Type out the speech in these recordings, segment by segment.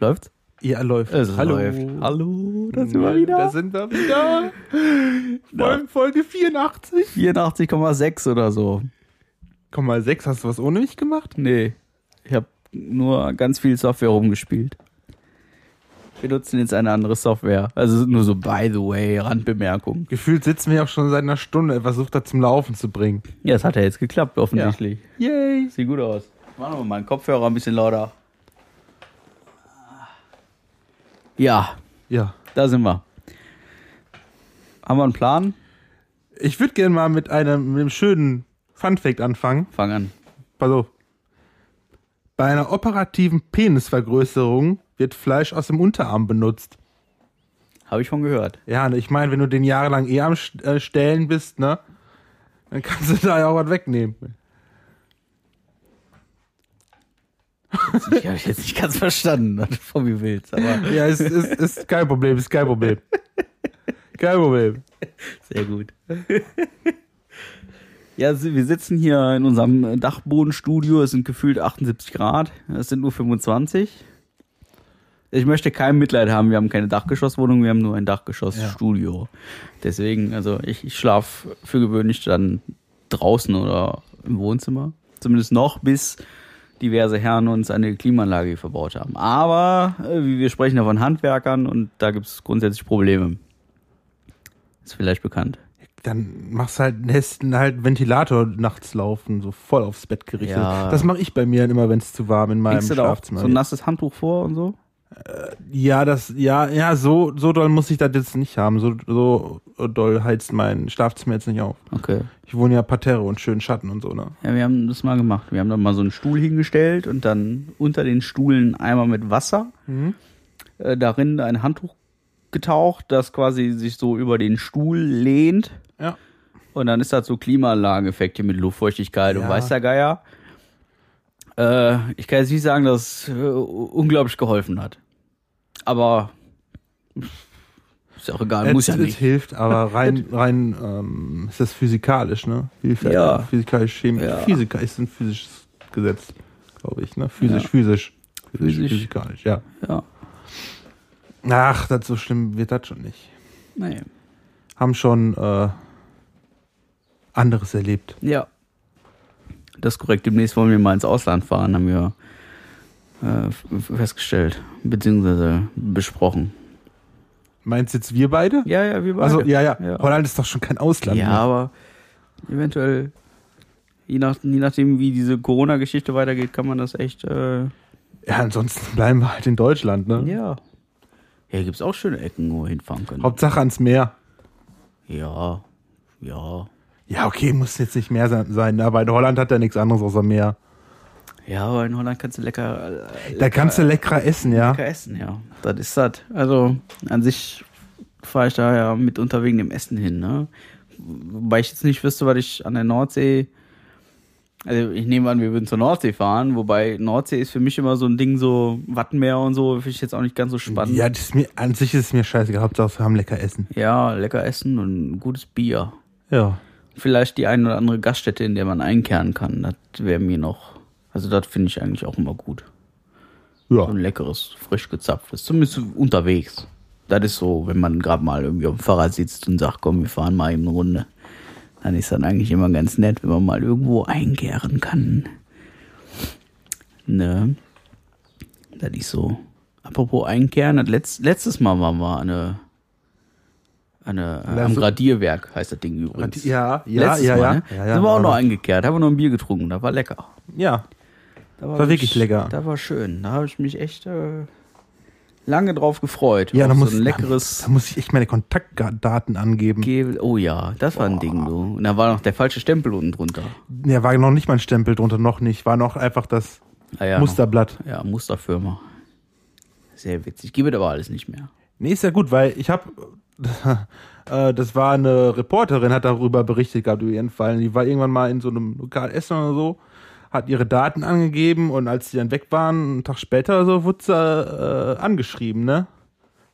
Läuft's? Ja, läuft. Es Hallo. läuft. Hallo, da sind wir wieder. Da sind wir wieder. Folge, Folge 84. 84,6 oder so. Komm mal, 6. Hast du was ohne mich gemacht? Nee. Ich habe nur ganz viel Software rumgespielt. Wir nutzen jetzt eine andere Software. Also nur so by the way, Randbemerkung. Gefühlt sitzen wir auch schon seit einer Stunde, versucht das zum Laufen zu bringen. Ja, es hat ja jetzt geklappt, offensichtlich. Yay. Sieht gut aus. Mach noch mal meinen Kopfhörer ein bisschen lauter. Ja, Ja. da sind wir. Haben wir einen Plan? Ich würde gerne mal mit einem, mit einem schönen Funfact anfangen. Fang an. Pass auf. Bei einer operativen Penisvergrößerung wird Fleisch aus dem Unterarm benutzt. Habe ich von gehört. Ja, ne, ich meine, wenn du den jahrelang eh am äh, Stellen bist, ne, dann kannst du da ja auch was wegnehmen. Ich habe jetzt nicht ganz verstanden, was du von mir willst, aber Ja, ist, ist, ist kein Problem, ist kein Problem. Kein Problem. sehr gut. Ja, wir sitzen hier in unserem Dachbodenstudio. Es sind gefühlt 78 Grad. Es sind nur 25. Ich möchte kein Mitleid haben. Wir haben keine Dachgeschosswohnung, wir haben nur ein Dachgeschossstudio. Deswegen, also ich, ich schlafe für gewöhnlich dann draußen oder im Wohnzimmer. Zumindest noch, bis diverse Herren uns eine Klimaanlage verbaut haben. Aber äh, wir sprechen ja von Handwerkern und da gibt es grundsätzlich Probleme. Ist vielleicht bekannt. Dann machst du halt, lässt halt Ventilator nachts laufen, so voll aufs Bett gerichtet. Ja. Das mache ich bei mir immer, wenn es zu warm in meinem Schlafzimmer so ein nasses Handtuch vor und so? Ja, das, ja, ja, so, so doll muss ich das jetzt nicht haben. So, so doll heizt mein Schlafzimmer jetzt nicht auf. Okay. Ich wohne ja Parterre und schön Schatten und so, ne? Ja, wir haben das mal gemacht. Wir haben da mal so einen Stuhl hingestellt und dann unter den Stuhlen einmal mit Wasser, äh, darin ein Handtuch getaucht, das quasi sich so über den Stuhl lehnt. Ja. Und dann ist das so Klimaanlageneffekte mit Luftfeuchtigkeit und Ja. weiß der Geier. Äh, ich kann jetzt nicht sagen, dass es äh, unglaublich geholfen hat. Aber ist ja auch egal, muss es, ja es nicht. hilft, aber rein, rein ähm, ist das physikalisch, ne? Hilft Ja. Physikalisch, Chemie. Ja. Physika ist ein physisches Gesetz, glaube ich, ne? Physisch, Ja. physisch. Physisch. Physikalisch, ja. Ja. Ach, das so schlimm wird das schon nicht. Nee. Haben schon äh, anderes erlebt. Ja. Das ist korrekt. Demnächst wollen wir mal ins Ausland fahren, haben wir äh, festgestellt, beziehungsweise besprochen. Meinst jetzt wir beide? Ja, ja, wir beide. Also, ja, ja, Ja. Holland ist doch schon kein Ausland. ja, mehr. aber eventuell, je, nach, je nachdem, wie diese Corona-Geschichte weitergeht, kann man das echt, äh, ja, ansonsten bleiben wir halt in Deutschland, ne? ja. Ja, gibt es auch schöne Ecken, wo wir hinfahren können. Hauptsache ans Meer. Ja, ja. Ja, okay, muss jetzt nicht mehr sein, aber in Holland hat er nichts anderes außer Meer. Ja, aber in Holland kannst du lecker, äh, Da kannst du leckerer essen, ja. lecker essen, ja. Das ist das. Also an sich fahre ich da ja mitunter wegen dem Essen hin, ne? Wobei ich jetzt nicht wüsste, was ich an der Nordsee. Also ich nehme an, wir würden zur Nordsee fahren, wobei Nordsee ist für mich immer so ein Ding, so Wattenmeer und so, finde ich jetzt auch nicht ganz so spannend. Ja, das ist mir, an sich ist es mir scheißegal. Hauptsache wir haben lecker Essen. Ja, lecker essen und gutes Bier. Ja. Vielleicht die ein oder andere Gaststätte, in der man einkehren kann. Das wäre mir noch. Also das finde ich eigentlich auch immer gut. So ein Ja. leckeres, frisch gezapftes. Zumindest unterwegs. Das ist so, wenn man gerade mal irgendwie auf dem Fahrrad sitzt und sagt, komm, wir fahren mal eben eine Runde. Dann ist das eigentlich immer ganz nett, wenn man mal irgendwo einkehren kann. Ne? Das ist so. Apropos einkehren, das letzt, letztes Mal waren wir eine, eine äh, am Gradierwerk, heißt das Ding übrigens. Ja, ja, Letztes ja, Mal, ja. Ne? ja, ja Sind wir auch noch eingekehrt, haben wir noch ein Bier getrunken, das war lecker. Ja. Da War wirklich lecker. Da war schön. Da habe ich mich echt äh, lange drauf gefreut. Ja, da so muss, ein leckeres da muss ich echt meine Kontaktdaten angeben. Ge Oh ja, das war ein Ding, du. Und da war noch der falsche Stempel unten drunter. Ja, war noch nicht mal ein Stempel drunter, noch nicht. War noch einfach das Ah, ja. Musterblatt. Ja, Musterfirma. Sehr witzig. Gibt es aber alles nicht mehr. Nee, ist ja gut, weil ich habe, das war eine Reporterin, hat darüber berichtet gehabt über ihren Fall. Die war irgendwann mal in so einem Lokal essen oder so, hat ihre Daten angegeben und als die dann weg waren, einen Tag später oder so, wurde sie äh, angeschrieben, ne?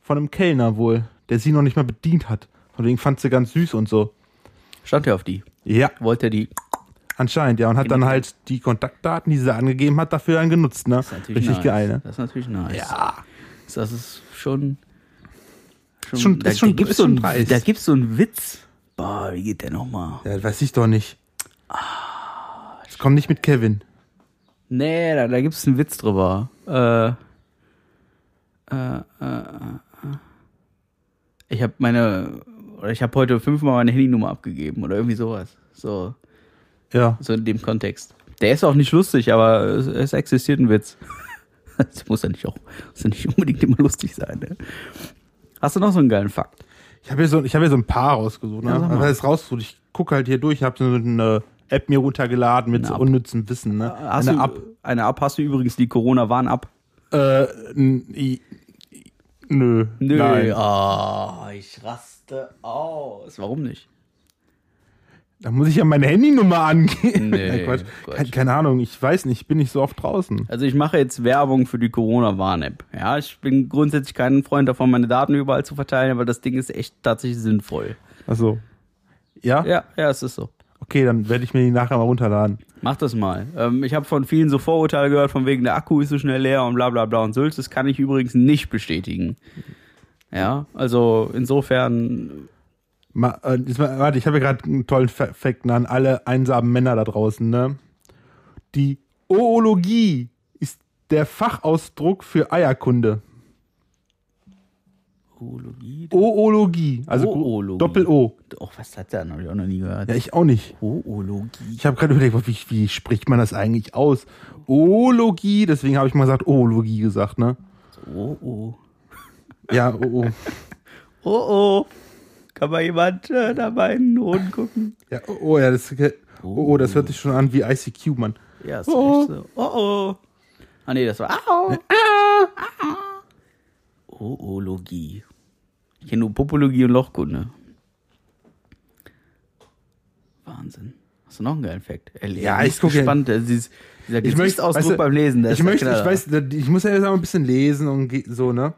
Von einem Kellner wohl, der sie noch nicht mal bedient hat. Von wegen fand sie ganz süß und so. Stand er auf die? Ja, Wollte er die? anscheinend, ja. Und hat dann halt die Kontaktdaten, die sie angegeben hat, dafür dann genutzt, ne? Das ist natürlich Richtig nice. geil, ne? Das ist natürlich nice. Ja. Das ist schon. Schon, Schon- da, schon- da gibt's so ein, dreist. da gibt's so einen Witz. Boah, wie geht der nochmal? Ja, weiß ich doch nicht. Ich komm nicht mit Kevin. Nee, da, da gibt's einen Witz drüber. Äh, äh, äh, äh. Ich habe meine, oder ich habe heute fünfmal meine Handynummer abgegeben oder irgendwie sowas. So, Ja. so in dem Kontext. Der ist auch nicht lustig, aber es, es existiert ein Witz. Das muss ja nicht auch, muss ja nicht unbedingt immer lustig sein. Ne? Hast du noch so einen geilen Fakt? Ich habe hier, so, ich hab hier so ein paar rausgesucht. Ne? Ja. Aber das rausgesucht. Ich gucke halt hier durch. Ich habe so eine App mir runtergeladen mit Eine so unnützem Wissen. Ne? Hast eine du, App. Eine App hast du übrigens die Corona-Warn-App. Äh, nö. Nö, Nein. ah, ich raste aus. Warum nicht? Da muss ich ja meine Handynummer angeben. Nee, Nein, Quatsch. Quatsch. Keine, keine Ahnung. Ich weiß nicht. Ich bin nicht so oft draußen. Also ich mache jetzt Werbung für die Corona-Warn-App. Ja, ich bin grundsätzlich kein Freund davon, meine Daten überall zu verteilen, aber das Ding ist echt tatsächlich sinnvoll. Also. Ja? Ja, ja, es ist so. Okay, dann werde ich mir die nachher mal runterladen. Mach das mal. Ähm, ich habe von vielen so Vorurteile gehört, von wegen der Akku ist so schnell leer und bla bla bla und Sülz. Das kann ich übrigens nicht bestätigen. Ja, also insofern, Ma, äh, diesmal- warte, ich habe hier gerade einen tollen Fa- Fact an alle einsamen Männer da draußen. Ne? Die Oologie ist der Fachausdruck für Eierkunde. Oologie. Oologie, also Oologie. Doppel-O. Oh, was hat der? Habe ich auch noch nie gehört. Ja, ich auch nicht. Oologie. Ich habe gerade überlegt, wie, wie spricht man das eigentlich aus? Oologie, deswegen habe ich mal gesagt Oologie gesagt, ne? Oh, oh. Ja, oh, oh. Oh, oh. Kann mal jemand äh, da bei den Hoden gucken? Ja, oh, oh, ja, das, oh, oh, das hört sich schon an wie ICQ, Mann. Ja, ist Oh. echt so. Oh, oh. Ah, nee, das war Au. Ah. Oologie. Ich kenne nur Popologie und Lochkunde. Wahnsinn. Hast du noch einen geilen Fact? Ey, Ja, bin ich guck gespannt. äh, Dieses, dieser Ich möchte, Gesichtsausdruck weißt du, beim Lesen. ich möchte, ich weiß, ich muss ja jetzt auch ein bisschen lesen und so, ne?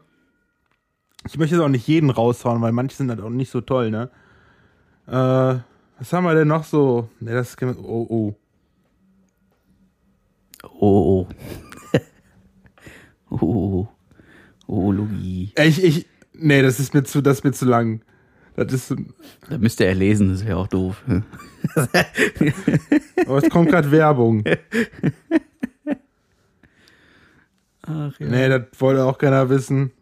Ich möchte jetzt auch nicht jeden raushauen, weil manche sind halt auch nicht so toll, ne? Äh, was haben wir denn noch so? Ne, das ist, oh, oh. Oh, oh. oh, oh. Oologie. Ich, ich, nee, das ist mir zu, das ist mir zu lang. Das ist, Da müsste er lesen, das wäre auch doof. aber es kommt gerade Werbung. Ach ja. Nee, das wollte auch keiner wissen.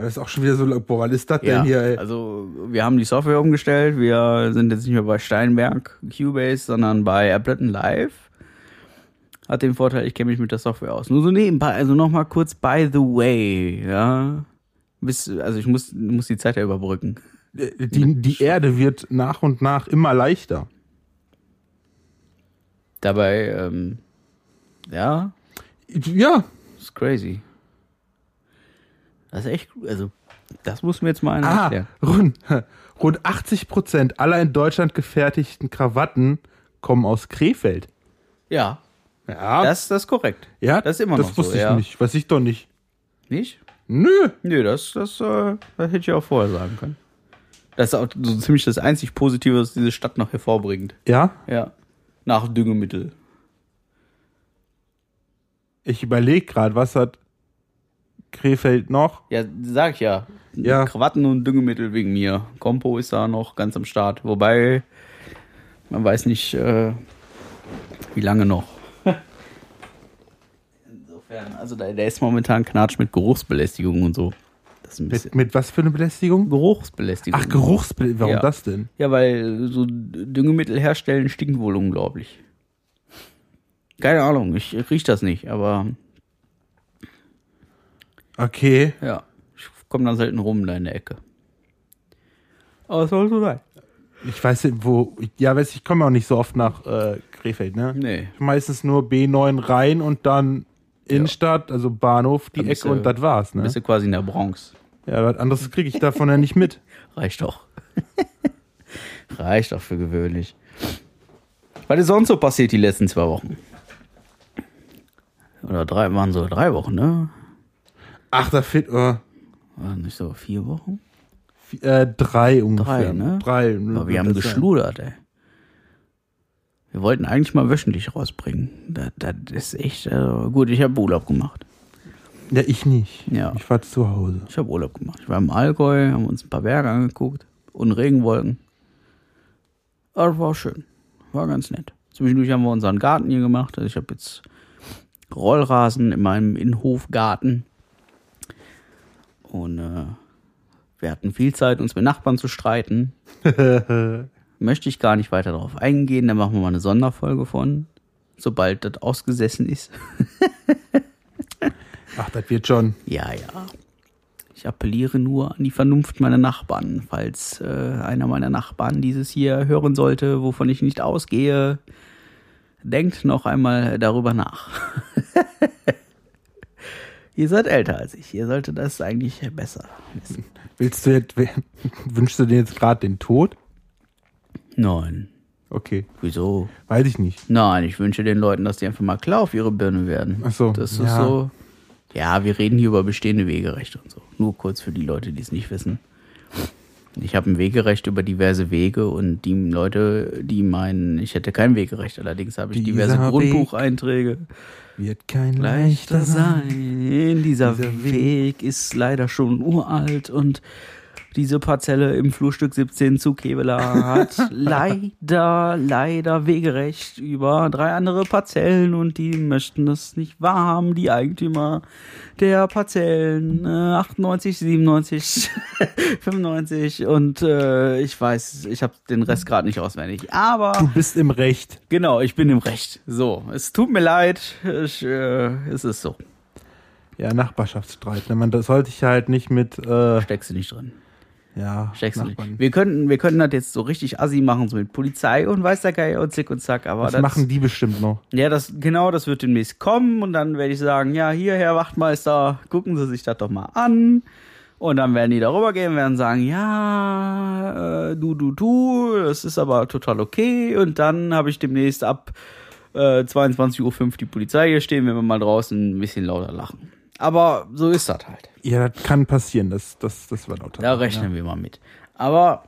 Das ist auch schon wieder so, was ist das Ja, denn hier, ey? also wir haben die Software umgestellt. Wir sind jetzt nicht mehr bei Steinberg Cubase, sondern bei Ableton Live. Hat den Vorteil, ich kenne mich mit der Software aus. Nur so nebenbei, also nochmal kurz by the way, ja. Bis, also ich muss, muss die Zeit ja überbrücken. Die, die Erde wird nach und nach immer leichter. Dabei, ähm, ja, Ja, ist crazy. Das ist echt, also, das muss mir jetzt mal einer Ah, erklären. rund, rund 80 Prozent aller in Deutschland gefertigten Krawatten kommen aus Krefeld. Ja, Ja, das, das ist korrekt. ja, das ist immer das noch wusste so, ich ja. nicht. Weiß ich doch nicht. Nicht? Nö. Nö, das, das, äh, das hätte ich auch vorher sagen können. Das ist auch so ziemlich das einzig Positive, was diese Stadt noch hervorbringt. Ja, Ja. Nach Düngemittel. ich überlege gerade, was hat Krefeld noch? Ja, sag ich ja. Ja. Krawatten und Düngemittel wegen mir. Kompo ist da noch ganz am Start. Wobei, man weiß nicht, äh, wie lange noch. Insofern, also der, der ist momentan knatsch mit Geruchsbelästigung und so. Das ist ein bisschen. Mit, mit was für eine Belästigung? Geruchsbelästigung. Ach, Geruchsbelästigung. Warum Ja. das denn? Ja, weil so Düngemittel herstellen stinkt wohl unglaublich. Keine Ahnung, ich riech das nicht, aber Okay. ja, ich komme dann selten rum da in der Ecke. Aber es soll so sein. Ich weiß nicht, wo. Ja, weiß ich, ich komme auch nicht so oft nach äh, Krefeld, ne? Nee. Meistens nur B9 rein und dann Innenstadt, also Bahnhof, die Ecke du- und das war's, ne? Bist du quasi in der Bronx. Ja, was anderes kriege ich davon ja nicht mit. Reicht doch. Reicht doch für gewöhnlich. Was ist sonst so passiert die letzten zwei Wochen? Oder drei, waren so drei Wochen, ne? Ach, da fehlt äh, War nicht so vier Wochen? vi- äh, drei ungefähr. Drei, ne? Drei. Aber wir haben Das sein. geschludert, ey. Wir wollten eigentlich mal wöchentlich rausbringen. Das, das ist echt, äh, gut, ich habe Urlaub gemacht. Ja, ich nicht. Ja. Ich war zu Hause. Ich habe Urlaub gemacht. Ich war im Allgäu, haben uns ein paar Berge angeguckt und Regenwolken. Aber das war schön. War ganz nett. Zwischendurch haben wir unseren Garten hier gemacht. Also ich habe jetzt Rollrasen in meinem Innenhofgarten. Und äh, wir hatten viel Zeit, uns mit Nachbarn zu streiten. Möchte ich gar nicht weiter darauf eingehen. Da machen wir mal eine Sonderfolge von, sobald das ausgesessen ist. Ach, das wird schon. Ja, ja. Ich appelliere nur an die Vernunft meiner Nachbarn. Falls äh, einer meiner Nachbarn dieses hier hören sollte, wovon ich nicht ausgehe, denkt noch einmal darüber nach. Ihr seid älter als ich. Ihr solltet das eigentlich besser wissen. Willst du jetzt, wünschst du dir jetzt gerade den Tod? Nein. Okay, Wieso? weiß ich nicht. Nein, ich wünsche den Leuten, dass die einfach mal klar auf ihre Birne werden. Ach so, Das ist ja. so. Ja, wir reden hier über bestehende Wegerechte und so. Nur kurz für die Leute, die es nicht wissen. Ich habe ein Wegerecht über diverse Wege und die Leute, die meinen, ich hätte kein Wegerecht, allerdings habe ich Dieser diverse Weg Grundbucheinträge. Wird kein Leichter sein. Dieser, Weg ist leider schon uralt und diese Parzelle im Flurstück 17 zu Kevela hat leider, leider Wegerecht über drei andere Parzellen und die möchten das nicht wahrhaben, die Eigentümer der Parzellen äh, 98, 97, 95 und äh, ich weiß, ich habe den Rest gerade nicht auswendig, aber Du bist im Recht. genau, ich bin im Recht. So, es tut mir leid, ich, äh, es ist so. Ja, Nachbarschaftsstreit. ne? Man das sollte ich halt nicht mit, äh, Steckst du nicht drin. Ja. Wir könnten, wir könnten das jetzt so richtig assi machen, so mit Polizei und weiß der Geier und Zick und Zack, aber Das das, machen die bestimmt noch. ja, das, genau, das wird demnächst kommen und dann werde ich sagen, ja, hier, Herr Wachtmeister, gucken Sie sich das doch mal an. Und dann werden die darüber gehen, werden sagen, ja, äh, du, du, du, das ist aber total okay. Und dann habe ich demnächst ab äh, 22.05 Uhr die Polizei hier stehen, wenn wir mal draußen ein bisschen lauter lachen. Aber so ist das halt. Ja, das kann passieren. Das, das, das war lauter. Da rechnen wir mal mit. Aber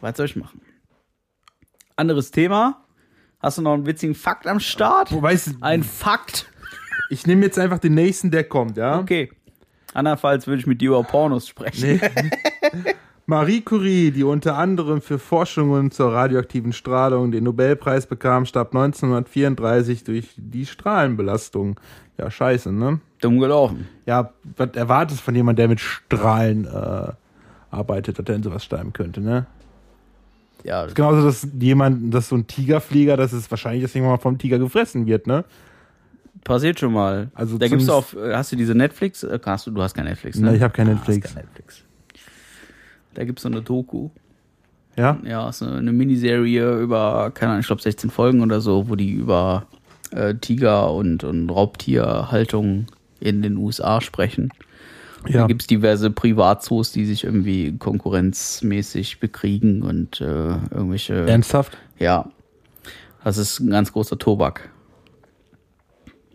was soll ich machen? Anderes Thema. Hast du noch einen witzigen Fakt am Start? Wobei, Ein Fakt? ich nehme jetzt einfach den nächsten, der kommt, ja? Okay. Andernfalls würde ich mit dir über Pornos sprechen. Nee. Marie Curie, die unter anderem für Forschungen zur radioaktiven Strahlung den Nobelpreis bekam, starb 1934 durch die Strahlenbelastung. Ja, scheiße, ne? Dumm gelaufen. Ja, was erwartest du von jemandem, der mit Strahlen äh, arbeitet, dass er in sowas sterben könnte, ne? Ja, das- Genauso, dass jemand, dass so ein Tigerflieger, dass es wahrscheinlich deswegen mal vom Tiger gefressen wird, ne? passiert schon mal. Also da gibt's auf, äh, hast du diese Netflix? Äh, Hast du, du hast kein Netflix, ne? Nee, ich hab kein Ah, kein Netflix. Da gibt's so eine Doku. Ja? Ja, ist eine, Miniserie über, keine Ahnung, ich glaube 16 Folgen oder so, wo die über äh, Tiger und, und Raubtierhaltung in den USA sprechen. Ja. Da gibt's diverse Privatzoos, die sich irgendwie konkurrenzmäßig bekriegen und äh, irgendwelche. Ernsthaft? Ja. Das ist ein ganz großer Tobak.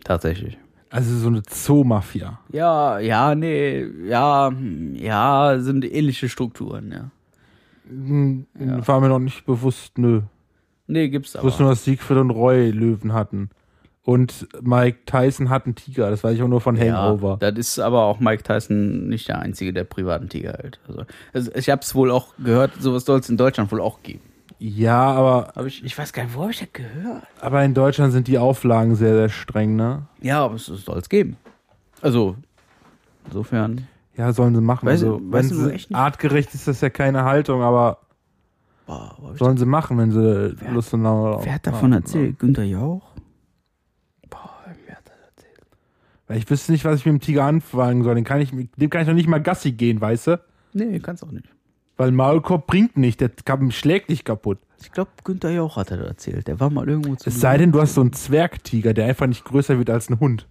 Tatsächlich. Also so eine Zoomafia. Ja, ja, nee, ja, ja, sind ähnliche Strukturen, ja. Hm, War mir noch nicht bewusst, nö. Nee, gibt's Ich wusste aber. nur, dass Siegfried und Roy Löwen hatten. Und Mike Tyson hat einen Tiger. Das weiß ich auch nur von Ja, Hangover. das ist aber auch Mike Tyson nicht der einzige, der privaten Tiger hält. Also, also ich habe es wohl auch gehört, sowas soll es in Deutschland wohl auch geben. Ja, aber, Aber ich, ich weiß gar nicht, wo habe ich das gehört? aber in Deutschland sind die Auflagen sehr, sehr streng, ne? Ja, aber es soll es geben. Also, insofern. Ja, sollen sie machen. Weißt du- also, wenn weißt du sie, artgerecht ist das ja keine Haltung, aber Boah, sollen sie machen, wenn sie Lust und Laune Wer hat davon erzählt? Günther Jauch? Boah, wer hat das erzählt? Weil ich wüsste nicht, was ich mit dem Tiger anfangen soll. Den kann ich, dem kann ich doch nicht mal Gassi gehen, weißt du? Nee, kannst auch nicht. Weil Maulkorb bringt nicht, der kann- schlägt dich kaputt. Ich glaube, Günther Jauch hat das erzählt. Der war mal irgendwo zu Es sei denn, du hast so einen Zwergtiger, der einfach nicht größer wird als ein Hund.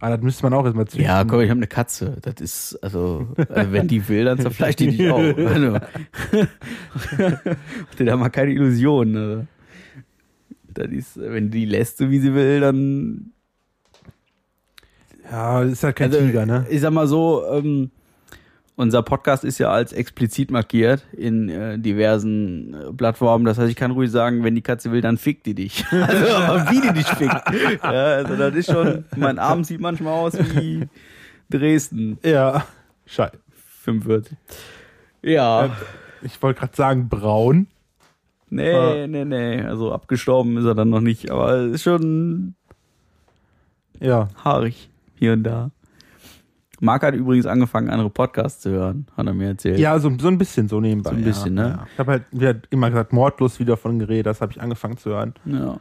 Aber das müsste man auch erstmal züchten. Ja, komm, ich habe eine Katze. Das ist, also, äh, wenn die will, dann zerfleischt die dich auch. Also, Mach dir da mal keine Illusionen. Ne? Das ist, wenn die lässt, so wie sie will, dann. Ja, das ist halt kein Also, Tiger, ne? Ich sag mal so, ähm, unser Podcast ist ja als explizit markiert in äh, diversen äh, Plattformen. Das heißt, ich kann ruhig sagen, wenn die Katze will, dann fickt die dich. also, aber wie die dich fickt. Ja, also das ist schon, mein Arm sieht manchmal aus wie Dresden. Ja. Scheiße. 45. Ja. Ich wollte gerade sagen braun. Nee, Ah. nee, nee. Also abgestorben ist er dann noch nicht, aber es ist schon Ja. haarig hier und da. Marc hat übrigens angefangen, andere Podcasts zu hören, hat er mir erzählt. Ja, so, so ein bisschen so nebenbei. So ein bisschen, ja, ne? Ja. Ich habe halt wieder immer gesagt, mordlos wieder von geredet, das habe ich angefangen zu hören. ja.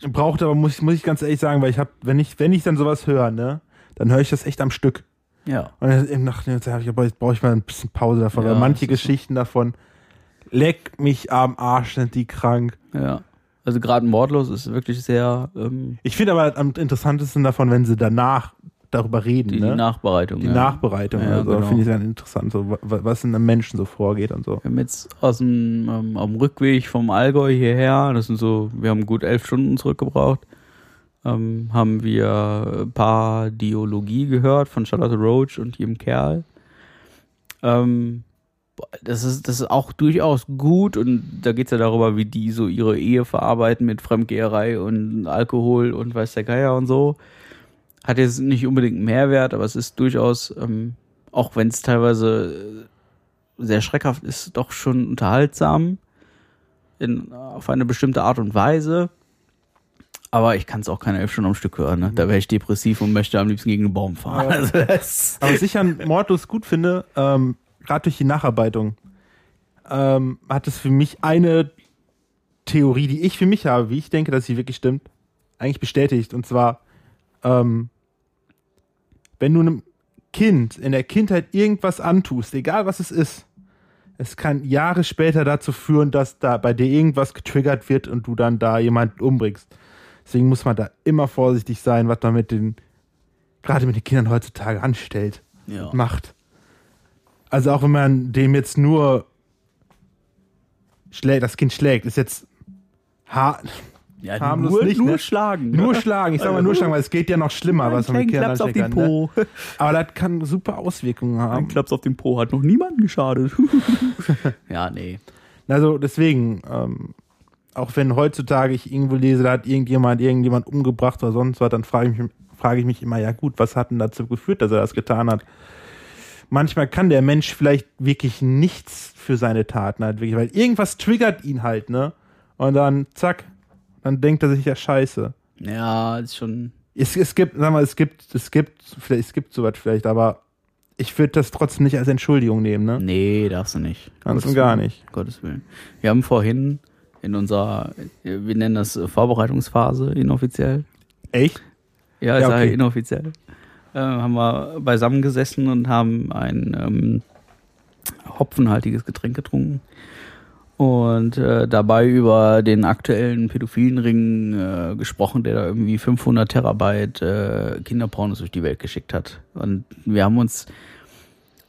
Ich brauchte aber, muss, ich- muss ich ganz ehrlich sagen, weil ich habe, wenn ich, wenn ich dann sowas höre, ne, dann höre ich das echt am Stück. Ja. Und dann sage ich, boah, jetzt brauche ich mal ein bisschen Pause davon, Ja, weil manche ist so. Geschichten davon, leck mich am Arsch, sind die krank. Ja. Also gerade Mordlos ist wirklich sehr ähm, Ich finde aber am interessantesten davon, wenn sie danach darüber reden, die, ne? die Nachbereitung. die ja. Nachbereitung. Ja, also genau. finde ich ganz interessant, so, wa- was in einem Menschen so vorgeht und so. Wir haben jetzt aus dem ähm, am Rückweg vom Allgäu hierher, das sind so, wir haben gut elf Stunden zurückgebraucht, ähm, haben wir ein paar Diologie gehört von Charlotte Roach und ihrem Kerl. Ähm, das ist, das ist auch durchaus gut und da geht's ja darüber, wie die so ihre Ehe verarbeiten mit Fremdgeherei und Alkohol und weiß der Geier und so. Hat jetzt nicht unbedingt einen Mehrwert, aber es ist durchaus, ähm, auch wenn es teilweise äh, sehr schreckhaft ist, doch schon unterhaltsam in, auf eine bestimmte Art und Weise. Aber ich kann es auch keine elf Stunden am Stück hören. Ne? Da wäre ich depressiv und möchte am liebsten gegen einen Baum fahren. Ja. Also Aber was ich an Mordlos gut finde, ähm, gerade durch die Nacharbeitung, ähm, hat es für mich eine Theorie, die ich für mich habe, wie ich denke, dass sie wirklich stimmt, eigentlich bestätigt. Und zwar, ähm, wenn du einem Kind in der Kindheit irgendwas antust, egal was es ist, es kann Jahre später dazu führen, dass da bei dir irgendwas getriggert wird und du dann da jemanden umbringst. Deswegen muss man da immer vorsichtig sein, was man mit den, gerade mit den Kindern heutzutage anstellt ja. macht. Also auch wenn man dem jetzt nur schlägt, das Kind schlägt, ist jetzt ha ja harmlos nur, nicht, nur ne? schlagen. nur schlagen. Ich sag mal nur schlagen, weil es geht ja noch schlimmer, Ein was man mit Klaps auf den. Ne? Po. Aber das kann super Auswirkungen Ein haben. Klaps auf den Po hat noch niemandem geschadet. ja, nee. Also deswegen, ähm, auch wenn heutzutage ich irgendwo lese, da hat irgendjemand irgendjemand umgebracht oder sonst was, dann frage ich mich, frage ich mich immer, ja gut, was hat denn dazu geführt, dass er das getan hat? Manchmal kann der Mensch vielleicht wirklich nichts für seine Taten halt wirklich, weil irgendwas triggert ihn halt, ne? Und dann zack, dann denkt er sich ja scheiße. Ja, ist schon. Es, es gibt, sag mal, es gibt, es gibt, vielleicht, es gibt sowas vielleicht, aber ich würde das trotzdem nicht als Entschuldigung nehmen, ne? Nee, darfst du nicht. Ganz und gar nicht. Gottes Willen. Wir haben vorhin in unserer, wir nennen das Vorbereitungsphase inoffiziell. Echt? Ja, ich Ja, sage okay. inoffiziell. Äh, haben wir beisammen gesessen und haben ein ähm, hopfenhaltiges Getränk getrunken. Und äh, dabei über den aktuellen pädophilen Ring äh, gesprochen, der da irgendwie 500 Terabyte äh, Kinderpornos durch die Welt geschickt hat. Und wir haben uns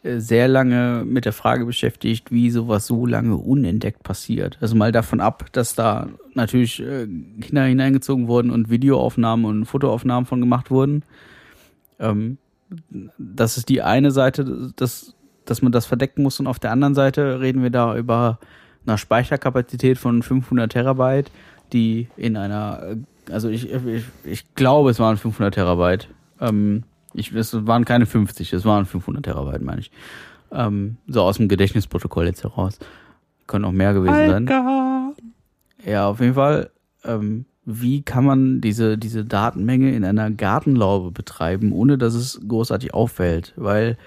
äh, sehr lange mit der Frage beschäftigt, wie sowas so lange unentdeckt passiert. Also mal davon ab, dass da natürlich äh, Kinder hineingezogen wurden und Videoaufnahmen und Fotoaufnahmen von gemacht wurden. Ähm, das ist die eine Seite, dass, dass man das verdecken muss und auf der anderen Seite reden wir da über eine Speicherkapazität von 500 Terabyte, die in einer, äh, also ich, ich, ich glaube, es waren 500 Terabyte. Ähm, ich, es waren keine 50, es waren 500 Terabyte, meine ich. Ähm, so aus dem Gedächtnisprotokoll jetzt heraus. Können auch mehr gewesen sein. Alter. Ja, auf jeden Fall. Ähm, wie kann man diese, diese Datenmenge in einer Gartenlaube betreiben, ohne dass es großartig auffällt? Weil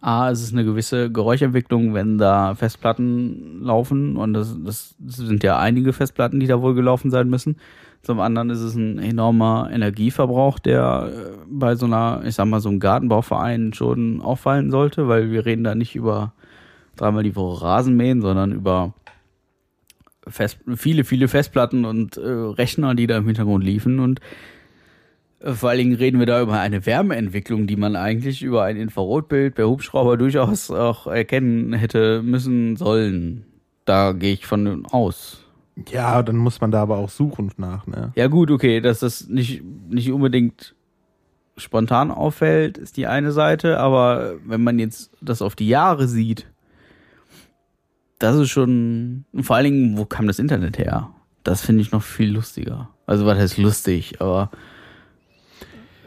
A, es ist eine gewisse Geräuschentwicklung, wenn da Festplatten laufen und das, das sind ja einige Festplatten, die da wohl gelaufen sein müssen. Zum anderen ist es ein enormer Energieverbrauch, der äh, bei so einer, ich sag mal, so einem Gartenbauverein schon auffallen sollte, weil wir reden da nicht über dreimal die Woche Rasenmähen, sondern über Fest, viele, viele Festplatten und äh, Rechner, die da im Hintergrund liefen. Und vor allen Dingen reden wir da über eine Wärmeentwicklung, die man eigentlich über ein Infrarotbild per Hubschrauber durchaus auch erkennen hätte müssen sollen. Da gehe ich von aus. Ja, dann muss man da aber auch suchen nach, ne? Ja gut, okay, dass das nicht, nicht unbedingt spontan auffällt, ist die eine Seite, aber wenn man jetzt das auf die Jahre sieht, das ist schon, vor allen Dingen, wo kam das Internet her? Das finde ich noch viel lustiger. Also was heißt lustig, aber